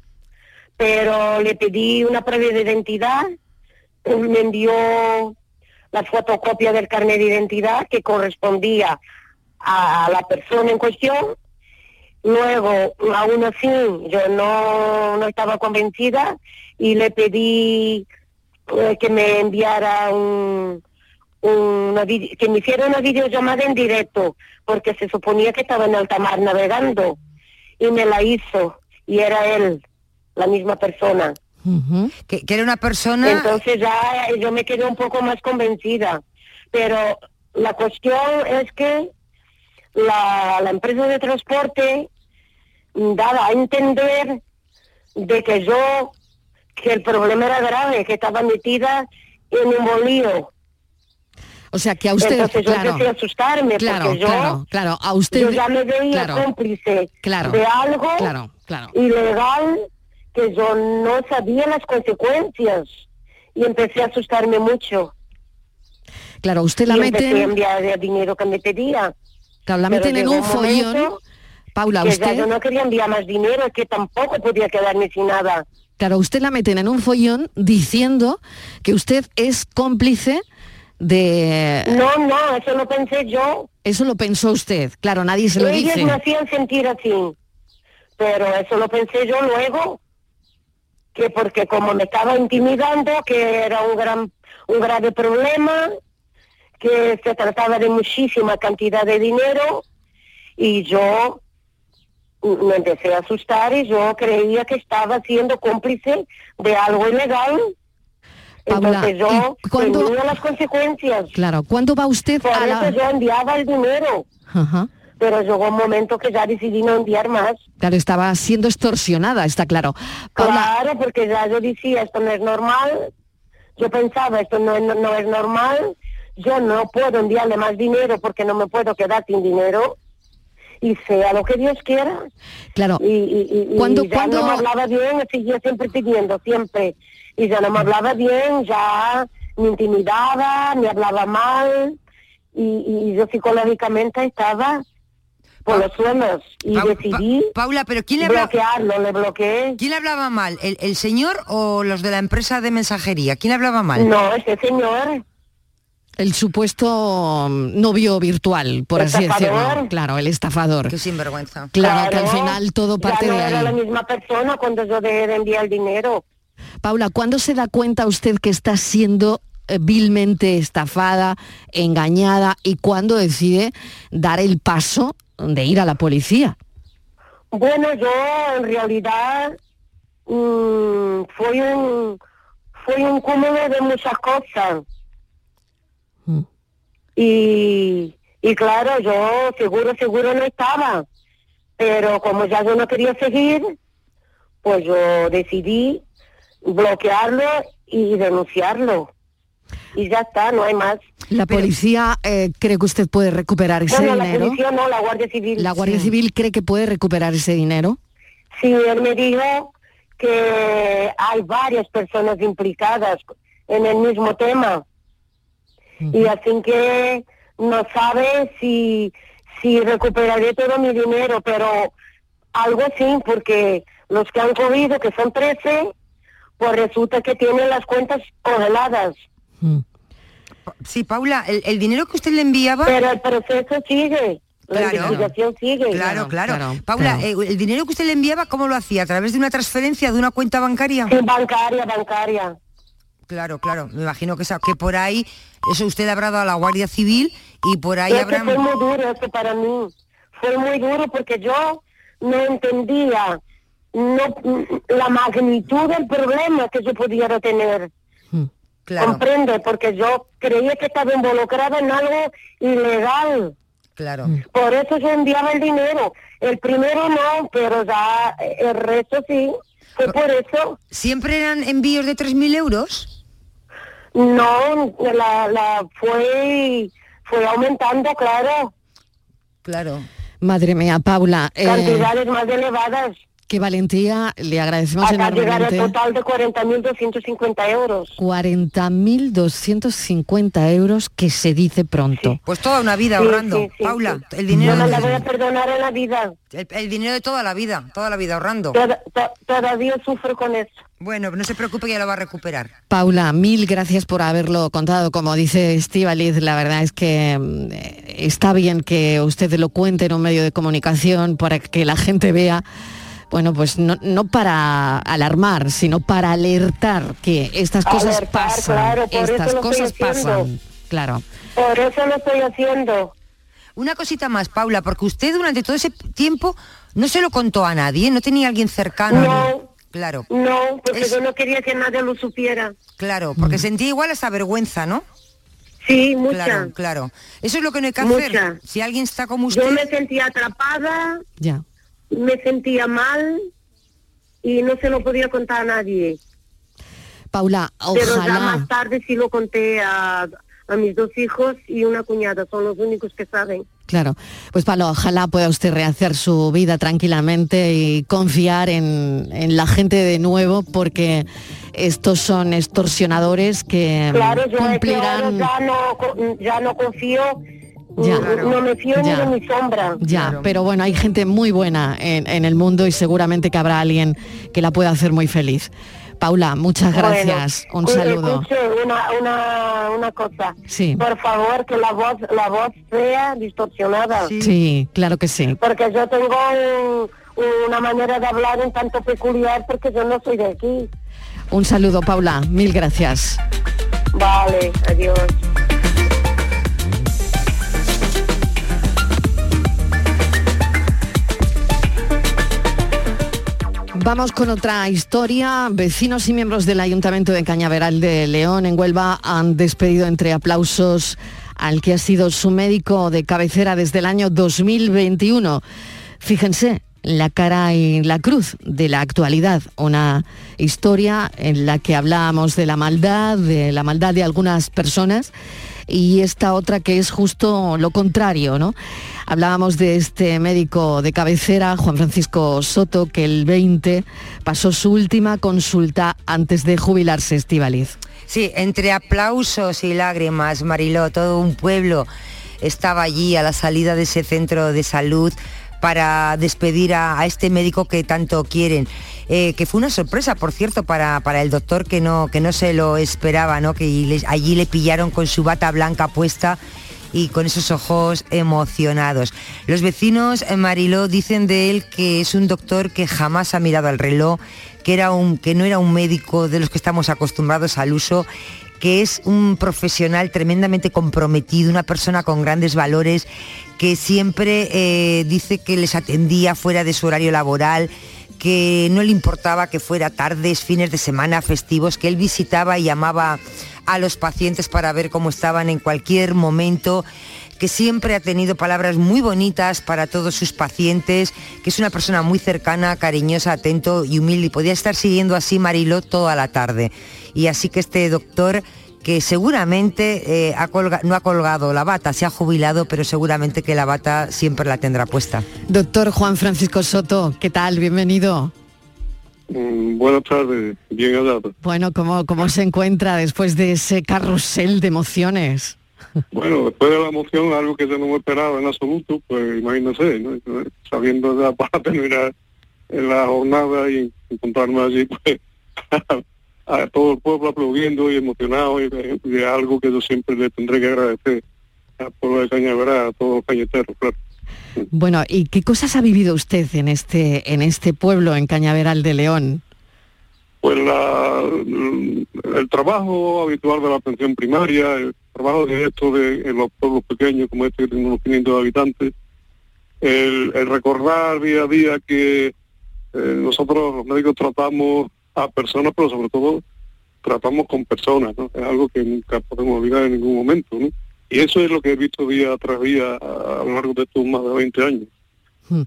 pero le pedí una prueba de identidad, me envió la fotocopia del carnet de identidad que correspondía a la persona en cuestión. Luego, aún así, yo no, no estaba convencida y le pedí eh, que me enviara un, una que me hiciera una videollamada en directo, porque se suponía que estaba en alta mar navegando. Y me la hizo y era él, la misma persona. que, que era una persona... Entonces ya eh, yo me quedé un poco más convencida, pero la cuestión es que la, la empresa de transporte daba a entender de que yo, que el problema era grave, que estaba metida en un bolío. O sea, que a usted, Entonces yo claro, empecé a asustarme claro, porque yo, claro, claro, a usted, yo ya me veía claro, cómplice claro, de algo claro, claro. ilegal que yo no sabía las consecuencias y empecé a asustarme mucho. claro, usted la y empecé a enviar el dinero que me pedía. Claro, la meten en un follón, Paula, que usted, yo no quería enviar más dinero, es que tampoco podía quedarme sin nada. claro, usted la meten en un follón diciendo que usted es cómplice de... No, no, eso lo pensé yo. Eso lo pensó usted, claro, nadie se lo Ellos dice. me hacían sentir así, pero eso lo pensé yo luego, que porque como me estaba intimidando, que era un gran, un grave problema, que se trataba de muchísima cantidad de dinero, y yo me empecé a asustar y yo creía que estaba siendo cómplice de algo ilegal. Paula, Entonces yo ¿y cuándo- tenía las consecuencias. Claro, ¿cuándo va usted Por a eso la...? yo enviaba el dinero Ajá. pero llegó un momento que ya decidí no enviar más. Claro, estaba siendo extorsionada, está claro. Paula, Claro, porque ya yo decía, esto no es normal. Yo pensaba, esto no es, no es normal. Yo no puedo enviarle más dinero porque no me puedo quedar sin dinero. Y sea lo que Dios quiera. claro, Y, y, y- y ¿Cuándo- ya cuándo- no me hablaba bien, seguía siempre pidiendo, siempre. Y ya no me hablaba bien, ya me intimidaba, me hablaba mal. Y, yo psicológicamente estaba por los suelos. Y decidí Pa- Paula, pero ¿quién le hablaba? bloquearlo, le bloqueé. ¿Quién le hablaba mal? ¿El, el señor o los de la empresa de mensajería? ¿Quién le hablaba mal? No, ese señor. El supuesto mm, novio virtual, por así Estafador. decirlo. Claro, el estafador. Qué sinvergüenza. Claro, que al final todo ya parte no de era la ahí. misma persona cuando yo de enviar el dinero. Paula, ¿cuándo se da cuenta usted que está siendo eh, vilmente estafada, engañada y cuándo decide dar el paso de ir a la policía? Bueno, yo en realidad mm, fue un fue un cúmulo de muchas cosas. Mm. Y, y claro, yo seguro, seguro no estaba. Pero como ya yo no quería seguir, pues yo decidí bloquearlo y denunciarlo. Y ya está, no hay más. La policía eh, cree que usted puede recuperar ese Bueno, la dinero. policía no, la Guardia Civil. La Guardia Sí. Civil cree que puede recuperar ese dinero. Sí, él me dijo que hay varias personas implicadas en el mismo tema. Y así que no sabe si, si recuperaré todo mi dinero, pero algo sí, porque los que han cogido, que son 13, pues resulta que tienen las cuentas congeladas. Sí, Paula, el, el dinero que usted le enviaba... Pero el proceso sigue. La Claro. investigación sigue. Claro, claro. Paula, eh, ¿el dinero que usted le enviaba, cómo lo hacía? ¿A través de una transferencia de una cuenta bancaria? Sí, bancaria, bancaria. Claro, claro. Me imagino que, que por ahí, eso usted le habrá dado a la Guardia Civil y por ahí Es que habrá... fue muy duro eso para mí. Fue muy duro porque yo no entendía no, la magnitud del problema que yo pudiera tener. Claro. Comprende, porque yo creía que estaba involucrada en algo ilegal. Claro. Por eso yo enviaba el dinero. El primero no, pero ya eh, el resto sí. Fue por eso. ¿Siempre eran envíos de 3.000 euros? No, la, la fue, fue aumentando, claro. Claro. Madre mía, Paula, eh, Cantidades más elevadas. Qué valentía, le agradecemos Hasta llegar al enormemente. total de 40.250 euros. 40.250 euros que se dice pronto. Pues toda una vida Sí, ahorrando. sí, sí, Paula, sí. el dinero... No me la voy a perdonar en la vida. El, el dinero de toda la vida, toda la vida ahorrando. Toda- to- todavía sufro con eso. Bueno, no se preocupe, ya lo va a recuperar. Paula, mil gracias por haberlo contado. Como dice Estivaliz, la verdad es que mm, está bien que usted lo cuente en un medio de comunicación para que la gente vea, bueno, pues no, no para alarmar, sino para alertar que estas cosas Alertar, pasan. claro, por eso estas cosas pasan. Claro. Por eso lo estoy haciendo. Una cosita más, Paula, porque usted durante todo ese tiempo no se lo contó a nadie, no tenía alguien cercano. No. Claro. No, porque yo no quería que nadie lo supiera. Claro, porque sentía igual esa vergüenza, ¿no? Sí, mucha. Claro, claro. Eso es lo que no hay que hacer. Mucha. Si alguien está como usted... Yo me sentía atrapada, Ya. Me sentía mal y no se lo podía contar a nadie. Paula, Pero ya ojalá. más tarde sí lo conté a, a mis dos hijos y una cuñada, son los únicos que saben. Claro, pues Pablo, ojalá pueda usted rehacer su vida tranquilamente y confiar en, en la gente de nuevo, porque estos son extorsionadores que Claro, yo cumplirán. ya no, co- ya no confío, Ya. no me fío Ya. ni de mi sombra. Ya, pero bueno, hay gente muy buena en, en el mundo y seguramente que habrá alguien que la pueda hacer muy feliz. Paula, muchas gracias. Bueno, Un saludo. Escuche una, una, una cosa. Sí. Por favor, que la voz, la voz sea distorsionada. Sí, claro que sí. Porque yo tengo un- una manera de hablar un tanto peculiar porque yo no soy de aquí. Un saludo, Paula. Mil gracias. Vale, adiós. Vamos con otra historia. Vecinos y miembros del Ayuntamiento de Cañaveral de León, en Huelva, han despedido entre aplausos al que ha sido su médico de cabecera desde el año 2021. Fíjense, la cara y la cruz de la actualidad, una historia en la que hablábamos de la maldad, de la maldad de algunas personas y esta otra que es justo lo contrario, ¿no? Hablábamos de este médico de cabecera, Juan Francisco Soto, que el 20 pasó su última consulta antes de jubilarse, Estivaliz. Sí, entre aplausos y lágrimas, Mariló, todo un pueblo estaba allí a la salida de ese centro de salud para despedir a, este médico que tanto quieren. Eh, que fue una sorpresa, por cierto, para, para el doctor que no, que no se lo esperaba, ¿no? que allí le pillaron con su bata blanca puesta y con esos ojos emocionados. Los vecinos, eh, Mariló, dicen de él que es un doctor que jamás ha mirado al reloj, que, era un, que no era un médico de los que estamos acostumbrados al uso, que es un profesional tremendamente comprometido, una persona con grandes valores, que siempre eh, dice que les atendía fuera de su horario laboral, que no le importaba que fuera tardes, fines de semana, festivos, que él visitaba y llamaba a los pacientes para ver cómo estaban en cualquier momento, que siempre ha tenido palabras muy bonitas para todos sus pacientes, que es una persona muy cercana, cariñosa, atento y humilde. Y podía estar siguiendo así Mariló toda la tarde. Y así que este doctor que seguramente eh, ha colga- no ha colgado la bata, se ha jubilado, pero seguramente que la bata siempre la tendrá puesta. Doctor Juan Francisco Soto, ¿qué tal? Bienvenido. Mm, Buenas tardes, bien hallado. Bueno, ¿cómo, ¿cómo se encuentra después de ese carrusel de emociones? [laughs] Bueno, después de la emoción, algo que yo no me esperaba en absoluto, pues imagínense, ¿no? sabiendo ya [laughs] para terminar en la jornada y encontrarme allí, pues [laughs] a todo el pueblo aplaudiendo y emocionado y de, de algo que yo siempre le tendré que agradecer al pueblo de Cañaveral, a todos los cañeteros, claro. Bueno, ¿y qué cosas ha vivido usted en este, en este pueblo, en Cañaveral de León? Pues la, el trabajo habitual de la atención primaria, el trabajo directo de los pueblos pequeños como este que tiene unos 500 habitantes, el, el recordar día a día que eh, nosotros los médicos tratamos a personas, pero sobre todo tratamos con personas, ¿no? Es algo que nunca podemos olvidar en ningún momento, ¿no? Y eso es lo que he visto día tras día a, a lo largo de estos más de 20 años. Hmm.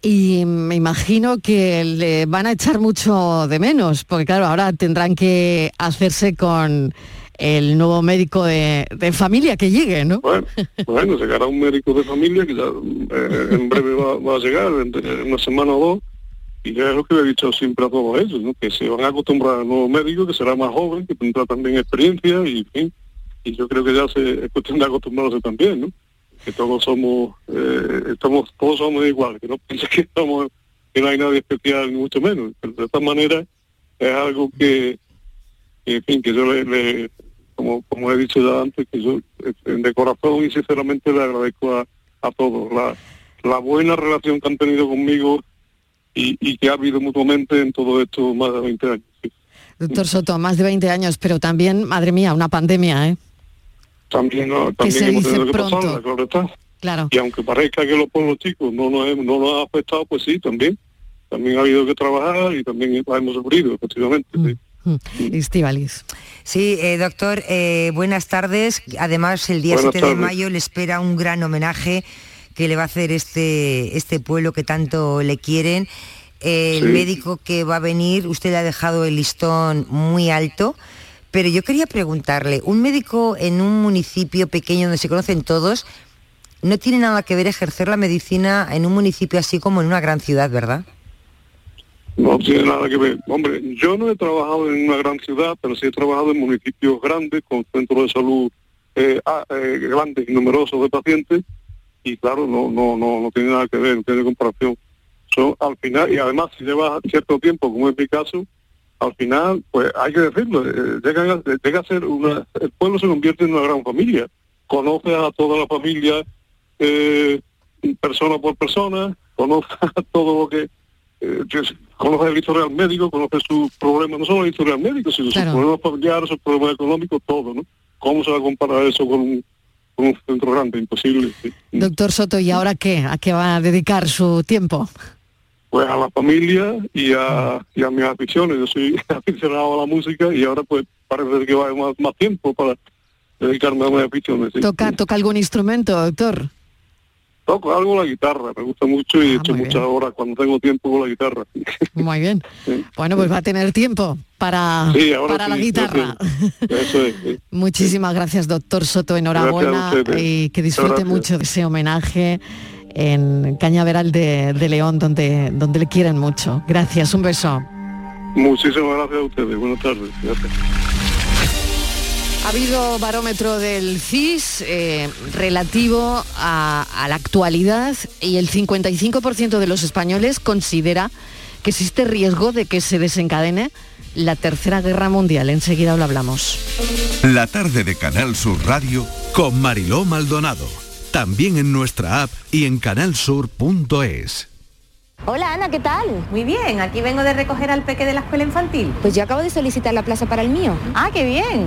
Y me imagino que le van a echar mucho de menos, porque claro, ahora tendrán que hacerse con el nuevo médico de, de familia que llegue, ¿no? Bueno, bueno, llegará un médico de familia que ya eh, en breve va, a llegar, en, una semana o dos, y ya es lo que le he dicho siempre a todos ellos, ¿no? que se van a acostumbrar al nuevo médico, que será más joven, que tendrá también experiencia, y y yo creo que ya se, es cuestión de acostumbrarse también, ¿no? Que todos somos, eh, estamos, todos somos iguales, que no piensen que estamos, que no hay nadie especial, ni mucho menos. Pero de esta manera es algo que, en fin, que yo le, como, como he dicho ya antes, que yo eh, de corazón y sinceramente le agradezco a, a todos la, la buena relación que han tenido conmigo y, y que ha habido mutuamente en todo esto más de 20 años. Doctor Soto, más de 20 años, pero también, madre mía, una pandemia, ¿eh? También, también hemos tenido que pronto. pasarla, claro está. Claro. Y aunque parezca que los pueblos chicos no nos, no nos ha afectado, pues sí, también. También ha habido que trabajar y también hemos sufrido, efectivamente. sí. Estivalis. Sí, eh, doctor, eh, buenas tardes. Además, el día Buenas 7 de mayo le espera un gran homenaje que le va a hacer este, este pueblo que tanto le quieren. Eh, el médico que va a venir, usted le ha dejado el listón muy alto, pero yo quería preguntarle, un médico en un municipio pequeño donde se conocen todos, no tiene nada que ver ejercer la medicina en un municipio así como en una gran ciudad, ¿verdad? No tiene nada que ver. Hombre, yo no he trabajado en una gran ciudad, pero sí he trabajado en municipios grandes, con centros de salud eh, ah, eh, grandes y numerosos de pacientes, y claro, no, no, no, no tiene nada que ver, no tiene comparación. Son, al final, y además si lleva cierto tiempo, como es mi caso, al final, pues hay que decirlo, eh, llega, a, llega a ser una, el pueblo se convierte en una gran familia. Conoce a toda la familia, eh, persona por persona, conoce [laughs] a todo lo que eh, que conoce el historial médico, conoce sus problemas, no solo el historial médico, sino Claro. sus problemas familiares, sus problemas económicos, todo, ¿no? ¿Cómo se va a comparar eso con un, con un centro grande? Imposible. Doctor Soto, ¿y ahora qué? ¿A qué va a dedicar su tiempo? Pues a la familia y a, y a mis aficiones. Yo soy [laughs] aficionado a la música y ahora pues parece que va a más, más tiempo para dedicarme a mis aficiones. sí. ¿Toca, ¿Toca algún instrumento, doctor? Toco algo la guitarra, me gusta mucho y he hecho Ah, muy muchas horas cuando tengo tiempo con la guitarra. [laughs] Muy bien. Bueno, pues va a tener tiempo para, Sí, para la guitarra. Eso es. Muchísimas gracias, doctor Soto. Enhorabuena ustedes. y que disfrute mucho de ese homenaje en Cañaveral de, de León, donde, donde le quieren mucho. Gracias, un beso. Muchísimas gracias a ustedes. Buenas tardes. Gracias. Ha habido barómetro del CIS eh, relativo a, a la actualidad y el 55% de los españoles considera que existe riesgo de que se desencadene la tercera guerra mundial. Enseguida lo hablamos. La tarde de Canal Sur Radio con Mariló Maldonado. También en nuestra app y en canalsur.es. Hola Ana, ¿qué tal? Muy bien, aquí vengo de recoger al peque de la escuela infantil. Pues yo acabo de solicitar la plaza para el mío. Ah, qué bien.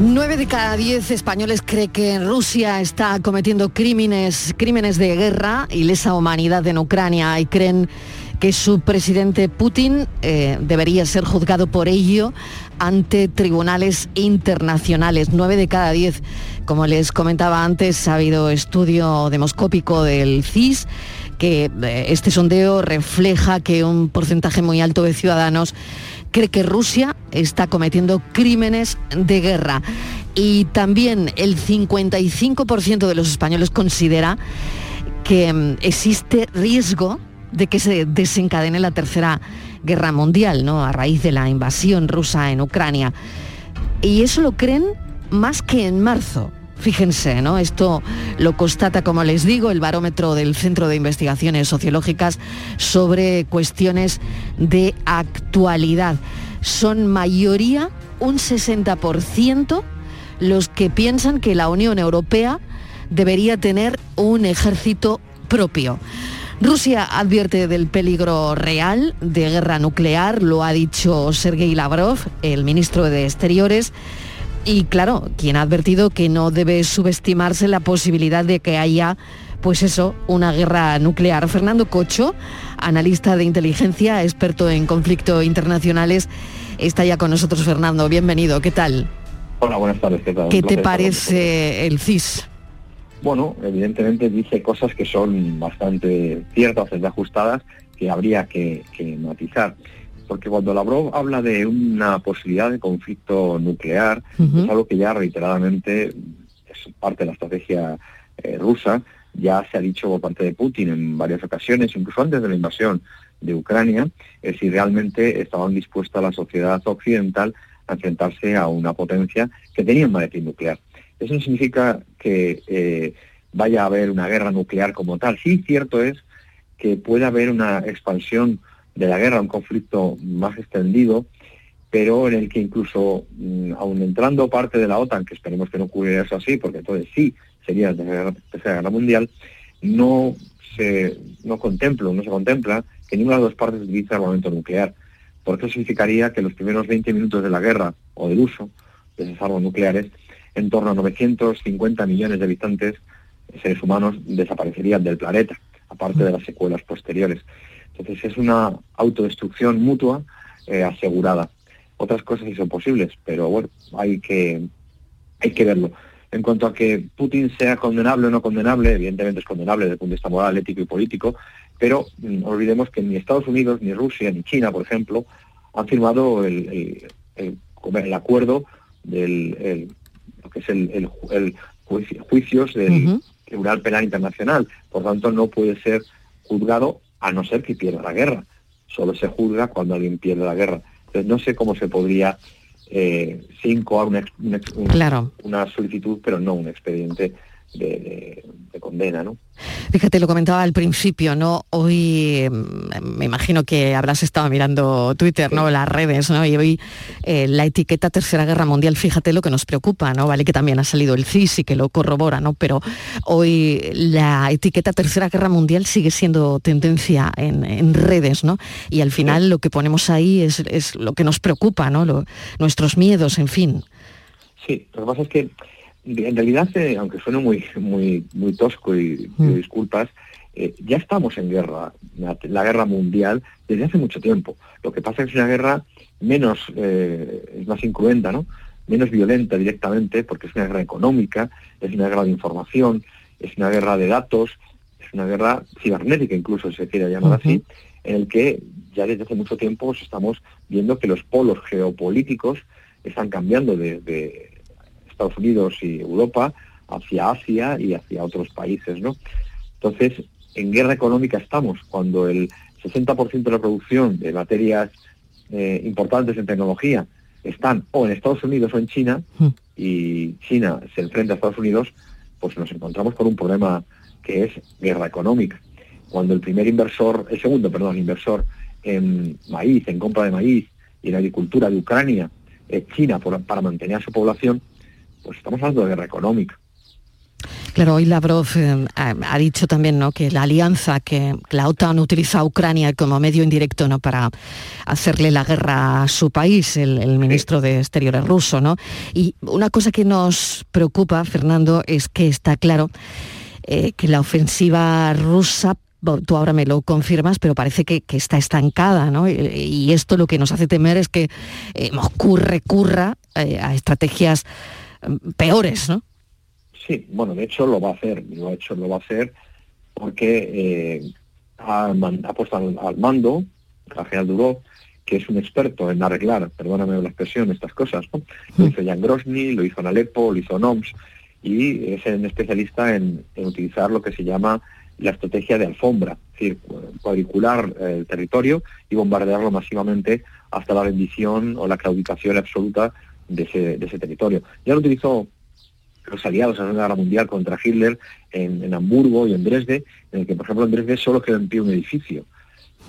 Nueve de cada diez españoles cree que Rusia está cometiendo crímenes, crímenes de guerra y lesa humanidad en Ucrania y creen que su presidente Putin eh, debería ser juzgado por ello ante tribunales internacionales. Nueve de cada diez, como les comentaba antes, ha habido estudio demoscópico del CIS que eh, este sondeo refleja que un porcentaje muy alto de ciudadanos cree que Rusia está cometiendo crímenes de guerra. Y también el 55% de los españoles considera que mm, existe riesgo de que se desencadene la tercera guerra mundial, ¿no? A raíz de la invasión rusa en Ucrania. Y eso lo creen más que en marzo. Fíjense, ¿no? Esto lo constata, como les digo, el barómetro del Centro de Investigaciones Sociológicas sobre cuestiones de actualidad. Son mayoría, un 60%, los que piensan que la Unión Europea debería tener un ejército propio. Rusia advierte del peligro real de guerra nuclear, lo ha dicho Sergei Lavrov, el ministro de Exteriores, y claro, quien ha advertido que no debe subestimarse la posibilidad de que haya, pues eso, una guerra nuclear. Fernando Cocho, analista de inteligencia, experto en conflictos internacionales, está ya con nosotros. Fernando, bienvenido, ¿qué tal? Hola, buenas tardes, ¿qué tal? ¿Qué te parece el CIS? Bueno, evidentemente dice cosas que son bastante ciertas, ajustadas, que habría que, que matizar porque cuando Lavrov habla de una posibilidad de conflicto nuclear, es algo que ya reiteradamente es parte de la estrategia eh, rusa, ya se ha dicho por parte de Putin en varias ocasiones, incluso antes de la invasión de Ucrania, es si realmente estaban dispuestas la sociedad occidental a enfrentarse a una potencia que tenía un maletín nuclear. Eso no significa que eh, vaya a haber una guerra nuclear como tal. Sí, cierto es que puede haber una expansión de la guerra, un conflicto más extendido, pero en el que incluso, mm, aun entrando parte de la OTAN, que esperemos que no ocurriera eso así, porque entonces sí sería la Tercera Guerra Mundial, no se no contemplo, no se contempla que ninguna de las dos partes utilice armamento nuclear, porque eso significaría que los primeros 20 minutos de la guerra o del uso de esas armas nucleares, en torno a 950 millones de habitantes, seres humanos, desaparecerían del planeta, aparte de las secuelas posteriores. Entonces es una autodestrucción mutua eh, asegurada. Otras cosas sí son posibles, pero bueno, hay que, hay que verlo. En cuanto a que Putin sea condenable o no condenable, evidentemente es condenable desde el punto de vista moral, ético y político, pero mm, no olvidemos que ni Estados Unidos, ni Rusia, ni China, por ejemplo, han firmado el, el, acuerdo del lo que es el, juicios del Tribunal Penal Internacional. Por tanto, no puede ser juzgado a no ser que pierda la guerra. Solo se juzga cuando alguien pierde la guerra. Entonces no sé cómo se podría eh, sin coar una, una solicitud, pero no un expediente de, condena, ¿no? Fíjate, lo comentaba al principio, ¿no? Hoy mm, me imagino que habrás estado mirando Twitter, ¿no? Las redes, ¿no? Y hoy eh, la etiqueta Tercera Guerra Mundial, fíjate lo que nos preocupa, ¿no? Vale que también ha salido el CIS y que lo corrobora, ¿no? Pero hoy la etiqueta Tercera Guerra Mundial sigue siendo tendencia en, redes, ¿no? Y al final lo que ponemos ahí es, lo que nos preocupa, ¿no? nuestros miedos, en fin. Sí, lo que pasa es que en realidad, eh, aunque suene muy, muy, muy tosco y, Mm. disculpas, eh, ya estamos en guerra, la, la guerra mundial, desde hace mucho tiempo. Lo que pasa es que es una guerra menos, eh, es más incruenta, ¿no? Menos violenta directamente, porque es una guerra económica, es una guerra de información, es una guerra de datos, es una guerra cibernética incluso, si se quiere llamar así, en el que ya desde hace mucho tiempo estamos viendo que los polos geopolíticos están cambiando desde Estados Unidos y Europa hacia Asia y hacia otros países, ¿no? Entonces, en guerra económica estamos, cuando el 60% de la producción de materias eh, importantes en tecnología están o en Estados Unidos o en China, y China se enfrenta a Estados Unidos, pues nos encontramos con un problema que es guerra económica. Cuando el primer inversor, el segundo, perdón, inversor en maíz, en compra de maíz y en agricultura de Ucrania, es China por- para mantener a su población, pues estamos hablando de guerra económica. Claro, hoy Lavrov eh, ha, dicho también ¿no? que la alianza que la OTAN utiliza a Ucrania como medio indirecto ¿no? para hacerle la guerra a su país, el, el ministro de Exteriores ruso. ¿no? Y una cosa que nos preocupa, Fernando, es que está claro eh, que la ofensiva rusa tú ahora me lo confirmas, pero parece que, que está estancada, ¿no? Y, y esto lo que nos hace temer es que eh, Moscú recurra eh, a estrategias peores, ¿no? Sí, bueno, de hecho lo va a hacer, lo ha hecho, lo va a hacer porque eh, ha, puesto al, al mando al general que es un experto en arreglar, perdóname la expresión, estas cosas, ¿no? Lo hizo ya en Grozny, lo hizo en Alepo, lo hizo en Oms, y es un especialista en, en utilizar lo que se llama la estrategia de alfombra, es decir, cu- cuadricular eh, el territorio y bombardearlo masivamente hasta la rendición o la claudicación absoluta de ese, de ese territorio. Ya lo utilizó los aliados en la Guerra Mundial contra Hitler en, en Hamburgo y en Dresde, en el que, por ejemplo, en Dresde solo quedó en pie un edificio.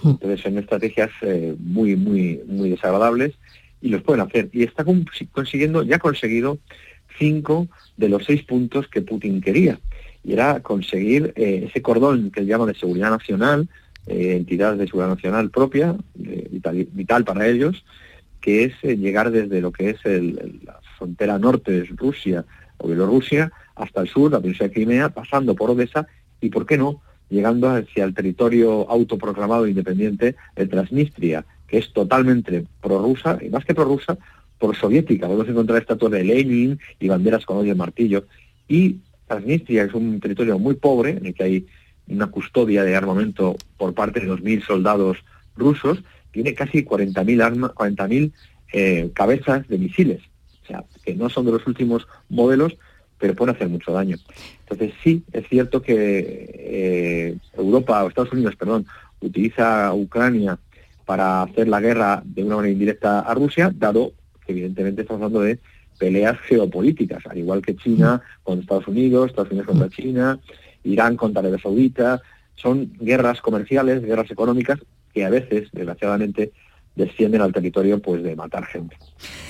Entonces son estrategias eh, muy, muy, muy desagradables y los pueden hacer. Y está con- consiguiendo, ya ha conseguido cinco de los seis puntos que Putin quería. Y era conseguir eh, ese cordón que él llama de seguridad nacional, eh, entidad de seguridad nacional propia, eh, vital, vital para ellos, que es eh, llegar desde lo que es el- la frontera norte de Rusia o Bielorrusia hasta el sur, la península de Crimea, pasando por Odessa y, ¿por qué no?, llegando hacia el territorio autoproclamado independiente de Transnistria, que es totalmente prorrusa, y más que prorrusa, prosoviética. Podemos encontrar estatuas de Lenin y banderas con hoyo y martillo. Y Transnistria es un territorio muy pobre, en el que hay una custodia de armamento por parte de 2.000 soldados rusos, tiene casi 40.000 arma- 40.000 eh, cabezas de misiles, o sea, que no son de los últimos modelos, pero pueden hacer mucho daño. Entonces sí, es cierto que eh, Europa, o Estados Unidos, perdón, utiliza a Ucrania para hacer la guerra de una manera indirecta a Rusia, dado que evidentemente estamos hablando de peleas geopolíticas, al igual que China con Estados Unidos, Estados Unidos contra China, Irán contra Arabia Saudita, son guerras comerciales, guerras económicas que a veces, desgraciadamente, descienden al territorio pues de matar gente.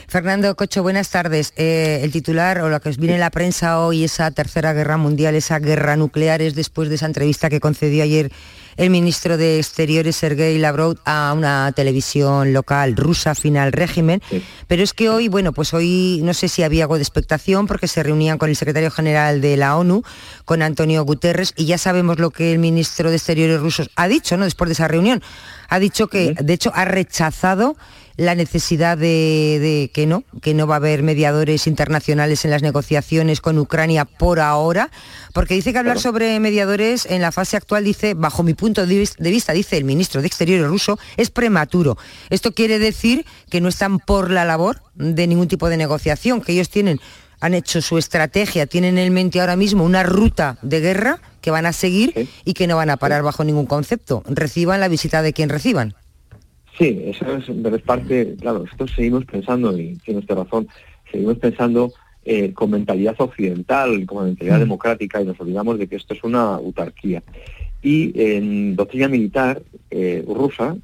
Fernando Cocho, buenas tardes. Eh, el titular o lo que os viene en la prensa hoy, esa tercera guerra mundial, esa guerra nuclear, es después de esa entrevista que concedió ayer el ministro de Exteriores, Sergei Lavrov, a una televisión local rusa, final régimen. Pero es que hoy, bueno, pues hoy no sé si había algo de expectación porque se reunían con el secretario general de la ONU, con Antonio Guterres, y ya sabemos lo que el ministro de Exteriores ruso ha dicho, ¿no? Después de esa reunión. Ha dicho que, de hecho, ha rechazado la necesidad de, de que no, que no va a haber mediadores internacionales en las negociaciones con Ucrania por ahora, porque dice que hablar sobre mediadores en la fase actual, dice, bajo mi punto de vista, dice el ministro de Exteriores ruso, es prematuro. Esto quiere decir que no están por la labor de ningún tipo de negociación, que ellos tienen han hecho su estrategia, tienen en mente ahora mismo una ruta de guerra que van a seguir y que no van a parar bajo ningún concepto. Reciban la visita de quien reciban. Sí, eso es, es parte, claro, nosotros seguimos pensando, y tiene usted razón, seguimos pensando eh, con mentalidad occidental, con mentalidad democrática, y nos olvidamos de que esto es una autarquía. Y en doctrina militar eh, rusa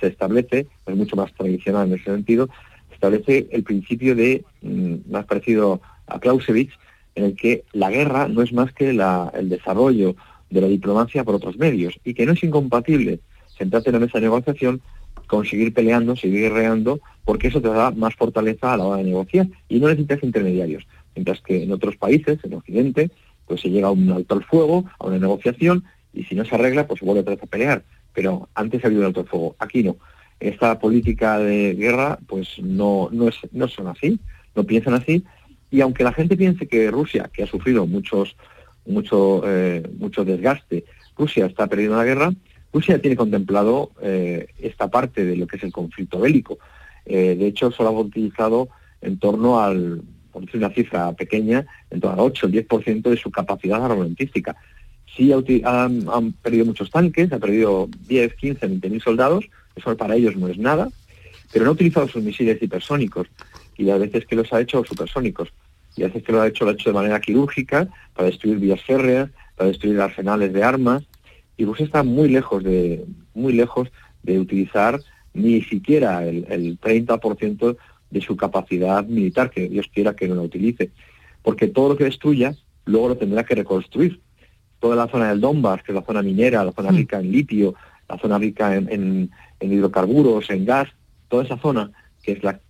se establece, es mucho más tradicional en ese sentido, establece el principio de, mm, más parecido a Clausewitz, en el que la guerra no es más que la- el desarrollo de la diplomacia por otros medios y que no es incompatible sentarte en la mesa de negociación, conseguir peleando, seguir guerreando, porque eso te da más fortaleza a la hora de negociar y no necesitas intermediarios. Mientras que en otros países, en Occidente, pues se llega a un alto al fuego, a una negociación, y si no se arregla, pues vuelve otra vez a pelear. Pero antes ha habido un alto al fuego. Aquí no. Esta política de guerra, pues no, no, es, no son así, no piensan así. Y aunque la gente piense que Rusia, que ha sufrido muchos, mucho, eh, mucho desgaste, Rusia está perdiendo la guerra, Rusia tiene contemplado eh, esta parte de lo que es el conflicto bélico. Eh, de hecho, solo ha utilizado en torno al, por decir una cifra pequeña, en torno al 8 o 10% de su capacidad armamentística. Sí han, perdido muchos tanques, ha perdido 10, 15, 20 mil soldados, eso para ellos no es nada, pero no ha utilizado sus misiles hipersónicos y a veces que los ha hecho supersónicos y a veces que lo ha hecho lo ha hecho de manera quirúrgica para destruir vías férreas, para destruir arsenales de armas y Rusia está muy lejos de muy lejos de utilizar ni siquiera el, el 30% de su capacidad militar, que Dios quiera que no la utilice, porque todo lo que destruya luego lo tendrá que reconstruir. Toda la zona del Donbass, que es la zona minera, la zona mm. rica en litio, la zona rica en, hidrocarburos, en gas, toda esa zona, que es la,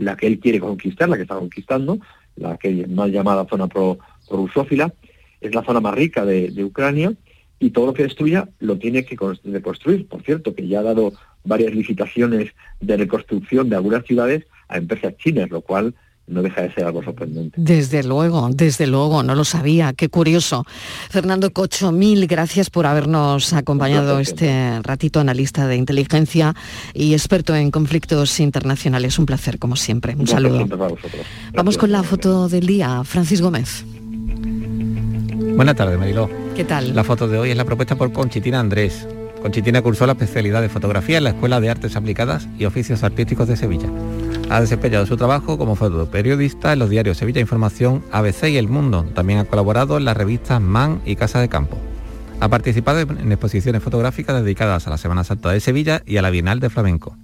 la, que él quiere conquistar, la que está conquistando, la que más llamada zona pro, rusófila, es la zona más rica de, de Ucrania, y todo lo que destruya lo tiene que reconstruir. Por cierto, que ya ha dado varias licitaciones de reconstrucción de algunas ciudades a empresas chinas, lo cual no deja de ser algo sorprendente. Desde luego, desde luego, no lo sabía, qué curioso. Fernando Cocho, mil gracias por habernos acompañado este ratito, analista de inteligencia y experto en conflictos internacionales. Un placer, como siempre. Un saludo. Vamos con la foto del día, Francis Gómez. Buenas tardes, Mariló. ¿Qué tal? La foto de hoy es la propuesta por Conchitina Andrés. Conchitina cursó la especialidad de fotografía en la Escuela de Artes Aplicadas y Oficios Artísticos de Sevilla. Ha desempeñado su trabajo como fotoperiodista en los diarios Sevilla Información, ABC y El Mundo. También ha colaborado en las revistas Man y Casa de Campo. Ha participado en exposiciones fotográficas dedicadas a la Semana Santa de Sevilla y a la Bienal de Flamenco.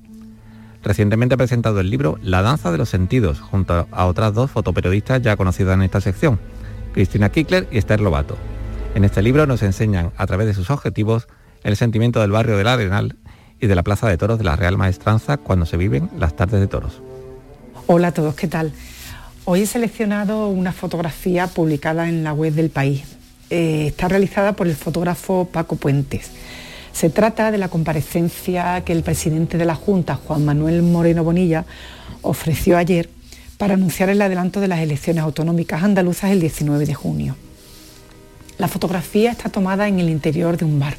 Recientemente ha presentado el libro La danza de los sentidos, junto a otras dos fotoperiodistas ya conocidas en esta sección, Cristina Kickler y Esther Lobato. En este libro nos enseñan, a través de sus objetivos, el sentimiento del barrio del Arenal y de la Plaza de Toros de la Real Maestranza cuando se viven las tardes de toros. Hola a todos, ¿qué tal? Hoy he seleccionado una fotografía publicada en la web del país. Eh, está realizada por el fotógrafo Paco Puentes. Se trata de la comparecencia que el presidente de la Junta, Juan Manuel Moreno Bonilla, ofreció ayer para anunciar el adelanto de las elecciones autonómicas andaluzas el 19 de junio. La fotografía está tomada en el interior de un bar.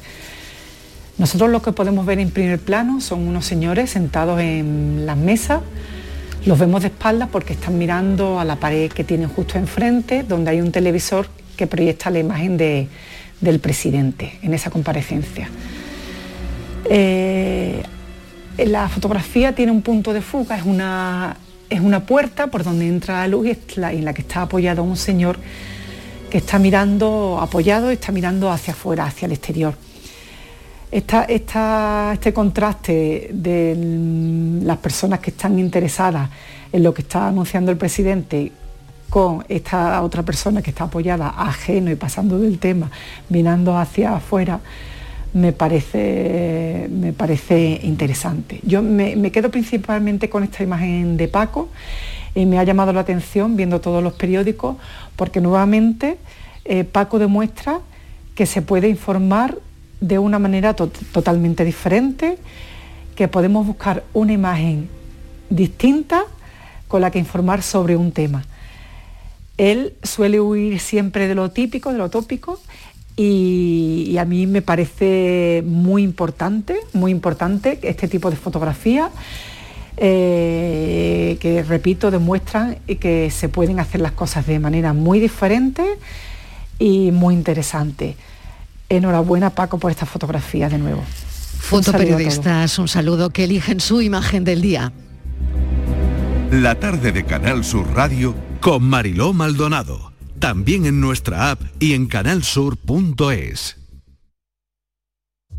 Nosotros lo que podemos ver en primer plano son unos señores sentados en las mesas los vemos de espaldas porque están mirando a la pared que tienen justo enfrente, donde hay un televisor que proyecta la imagen del presidente en esa comparecencia. Eh, la fotografía tiene un punto de fuga, es una, es una puerta por donde entra la luz y en la que está apoyado un señor que está mirando, apoyado, está mirando hacia afuera, hacia el exterior este contraste de las personas que están interesadas en lo que está anunciando el presidente con esta otra persona que está apoyada ajeno y pasando del tema, mirando hacia afuera, me parece, me parece interesante. Yo me, quedo principalmente con esta imagen de Paco y me ha llamado la atención viendo todos los periódicos porque nuevamente eh, Paco demuestra que se puede informar de una manera totalmente diferente, que podemos buscar una imagen distinta con la que informar sobre un tema. Él suele huir siempre de lo típico, de lo tópico, y, a mí me parece muy importante, muy importante este tipo de fotografía, eh, que repito, demuestran que se pueden hacer las cosas de manera muy diferente y muy interesante. Enhorabuena Paco por esta fotografía de nuevo. Fotoperiodistas, un saludo que eligen su imagen del día. La tarde de Canal Sur Radio con Mariló Maldonado. También en nuestra app y en canalsur.es.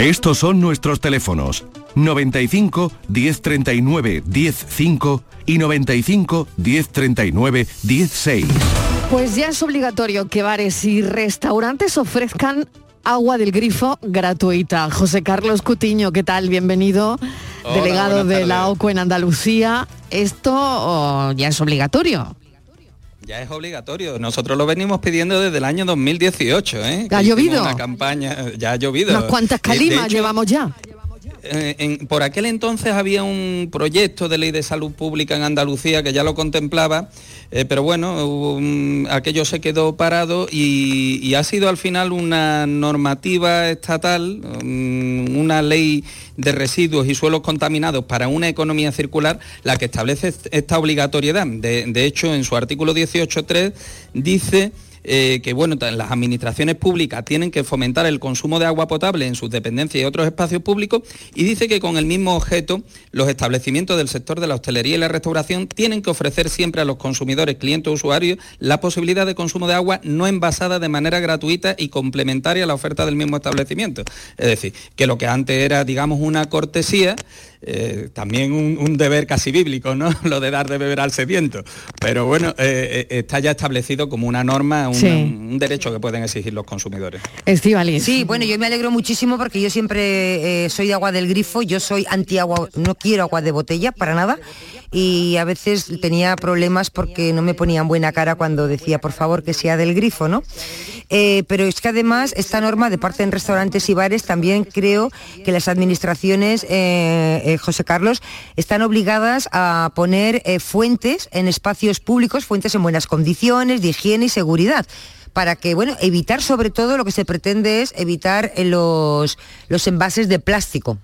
Estos son nuestros teléfonos 95 1039 105 y 95 1039 16. Pues ya es obligatorio que bares y restaurantes ofrezcan agua del grifo gratuita. José Carlos Cutiño, ¿qué tal? Bienvenido, Hola, delegado de la tardes. OCO en Andalucía. Esto oh, ya es obligatorio. Ya es obligatorio. Nosotros lo venimos pidiendo desde el año 2018. ¿eh? ¿Ha llovido? Una campaña, ya ha llovido. De calimas hecho, llevamos ya. Eh, por aquel entonces había un proyecto de ley de salud pública en Andalucía que ya lo contemplaba, eh, pero bueno, aquello se quedó parado y, ha sido al final una normativa estatal, mm, una ley de residuos y suelos contaminados para una economía circular la que establece est- esta obligatoriedad. De hecho, en su artículo 18.3 dice eh, que bueno, las administraciones públicas tienen que fomentar el consumo de agua potable en sus dependencias y otros espacios públicos y dice que con el mismo objeto los establecimientos del sector de la hostelería y la restauración tienen que ofrecer siempre a los consumidores, clientes usuarios la posibilidad de consumo de agua no envasada de manera gratuita y complementaria a la oferta del mismo establecimiento. Es decir, que lo que antes era, digamos, una cortesía, eh, también un, un deber casi bíblico, ¿no? [laughs] Lo de dar de beber al sediento. Pero bueno, eh, eh, está ya establecido como una norma, un, Sí. un derecho que pueden exigir los consumidores. Estivaliz. Sí, bueno, yo me alegro muchísimo porque yo siempre eh, soy de agua del grifo, yo soy anti agua, no quiero agua de botella para nada y a veces tenía problemas porque no me ponían buena cara cuando decía por favor que sea del grifo, ¿no? Eh, pero es que además esta norma de parte en restaurantes y bares también creo que las administraciones, eh, José Carlos, están obligadas a poner eh, fuentes en espacios públicos, fuentes en buenas condiciones de higiene y seguridad para que, bueno, evitar sobre todo lo que se pretende es evitar eh, los, los envases de plástico.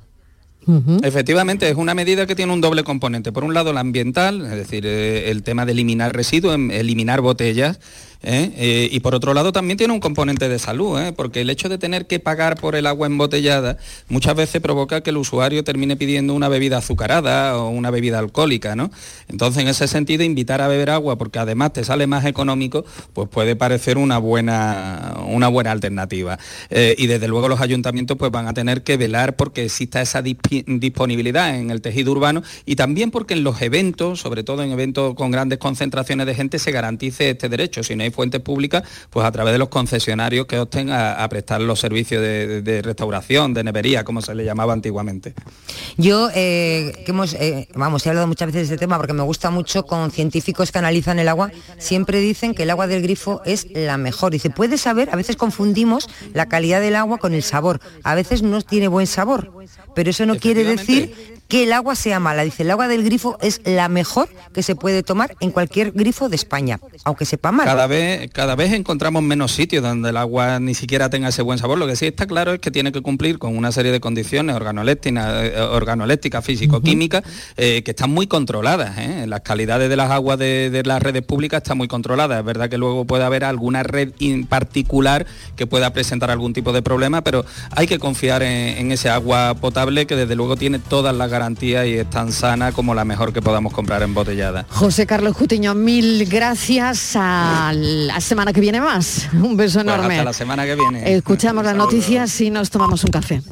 Efectivamente, es una medida que tiene un doble componente. Por un lado, la ambiental, es decir, eh, el tema de eliminar residuos, em- eliminar botellas, ¿eh? Eh, y por otro lado también tiene un componente de salud, ¿eh? porque el hecho de tener que pagar por el agua embotellada muchas veces provoca que el usuario termine pidiendo una bebida azucarada o una bebida alcohólica, ¿no? Entonces, en ese sentido, invitar a beber agua, porque además te sale más económico, pues puede parecer una buena, una buena alternativa. Y desde luego los ayuntamientos pues van a tener que velar porque exista esa disponibilidad en el tejido urbano y también porque en los eventos, sobre todo en eventos con grandes concentraciones de gente, se garantice este derecho. Si no fuentes públicas, pues a través de los concesionarios que opten a, a prestar los servicios de, restauración, de nevería, como se le llamaba antiguamente. Yo, eh, que hemos, eh, vamos, he hablado muchas veces de este tema porque me gusta mucho con científicos que analizan el agua, siempre dicen que el agua del grifo es la mejor. Dice, puedes saber, a veces confundimos la calidad del agua con el sabor. A veces no tiene buen sabor, pero eso no quiere decir que el agua sea mala. Dice, el agua del grifo es la mejor que se puede tomar en cualquier grifo de España, aunque sepa mal. Cada vez, cada vez encontramos menos sitios donde el agua ni siquiera tenga ese buen sabor. Lo que sí está claro es que tiene que cumplir con una serie de condiciones organolécticas, eh, organolécticas físico-químicas, eh, que están muy controladas. ¿eh? Las calidades de las aguas de, las redes públicas están muy controladas. Es verdad que luego puede haber alguna red en particular que pueda presentar algún tipo de problema, pero hay que confiar en, en ese agua potable que desde luego tiene todas las garantías y es tan sana como la mejor que podamos comprar embotellada. José Carlos Cutiño, mil gracias. A la semana que viene más. Un beso Pues enorme. hasta la semana que viene. Escuchamos las noticias y nos tomamos un café.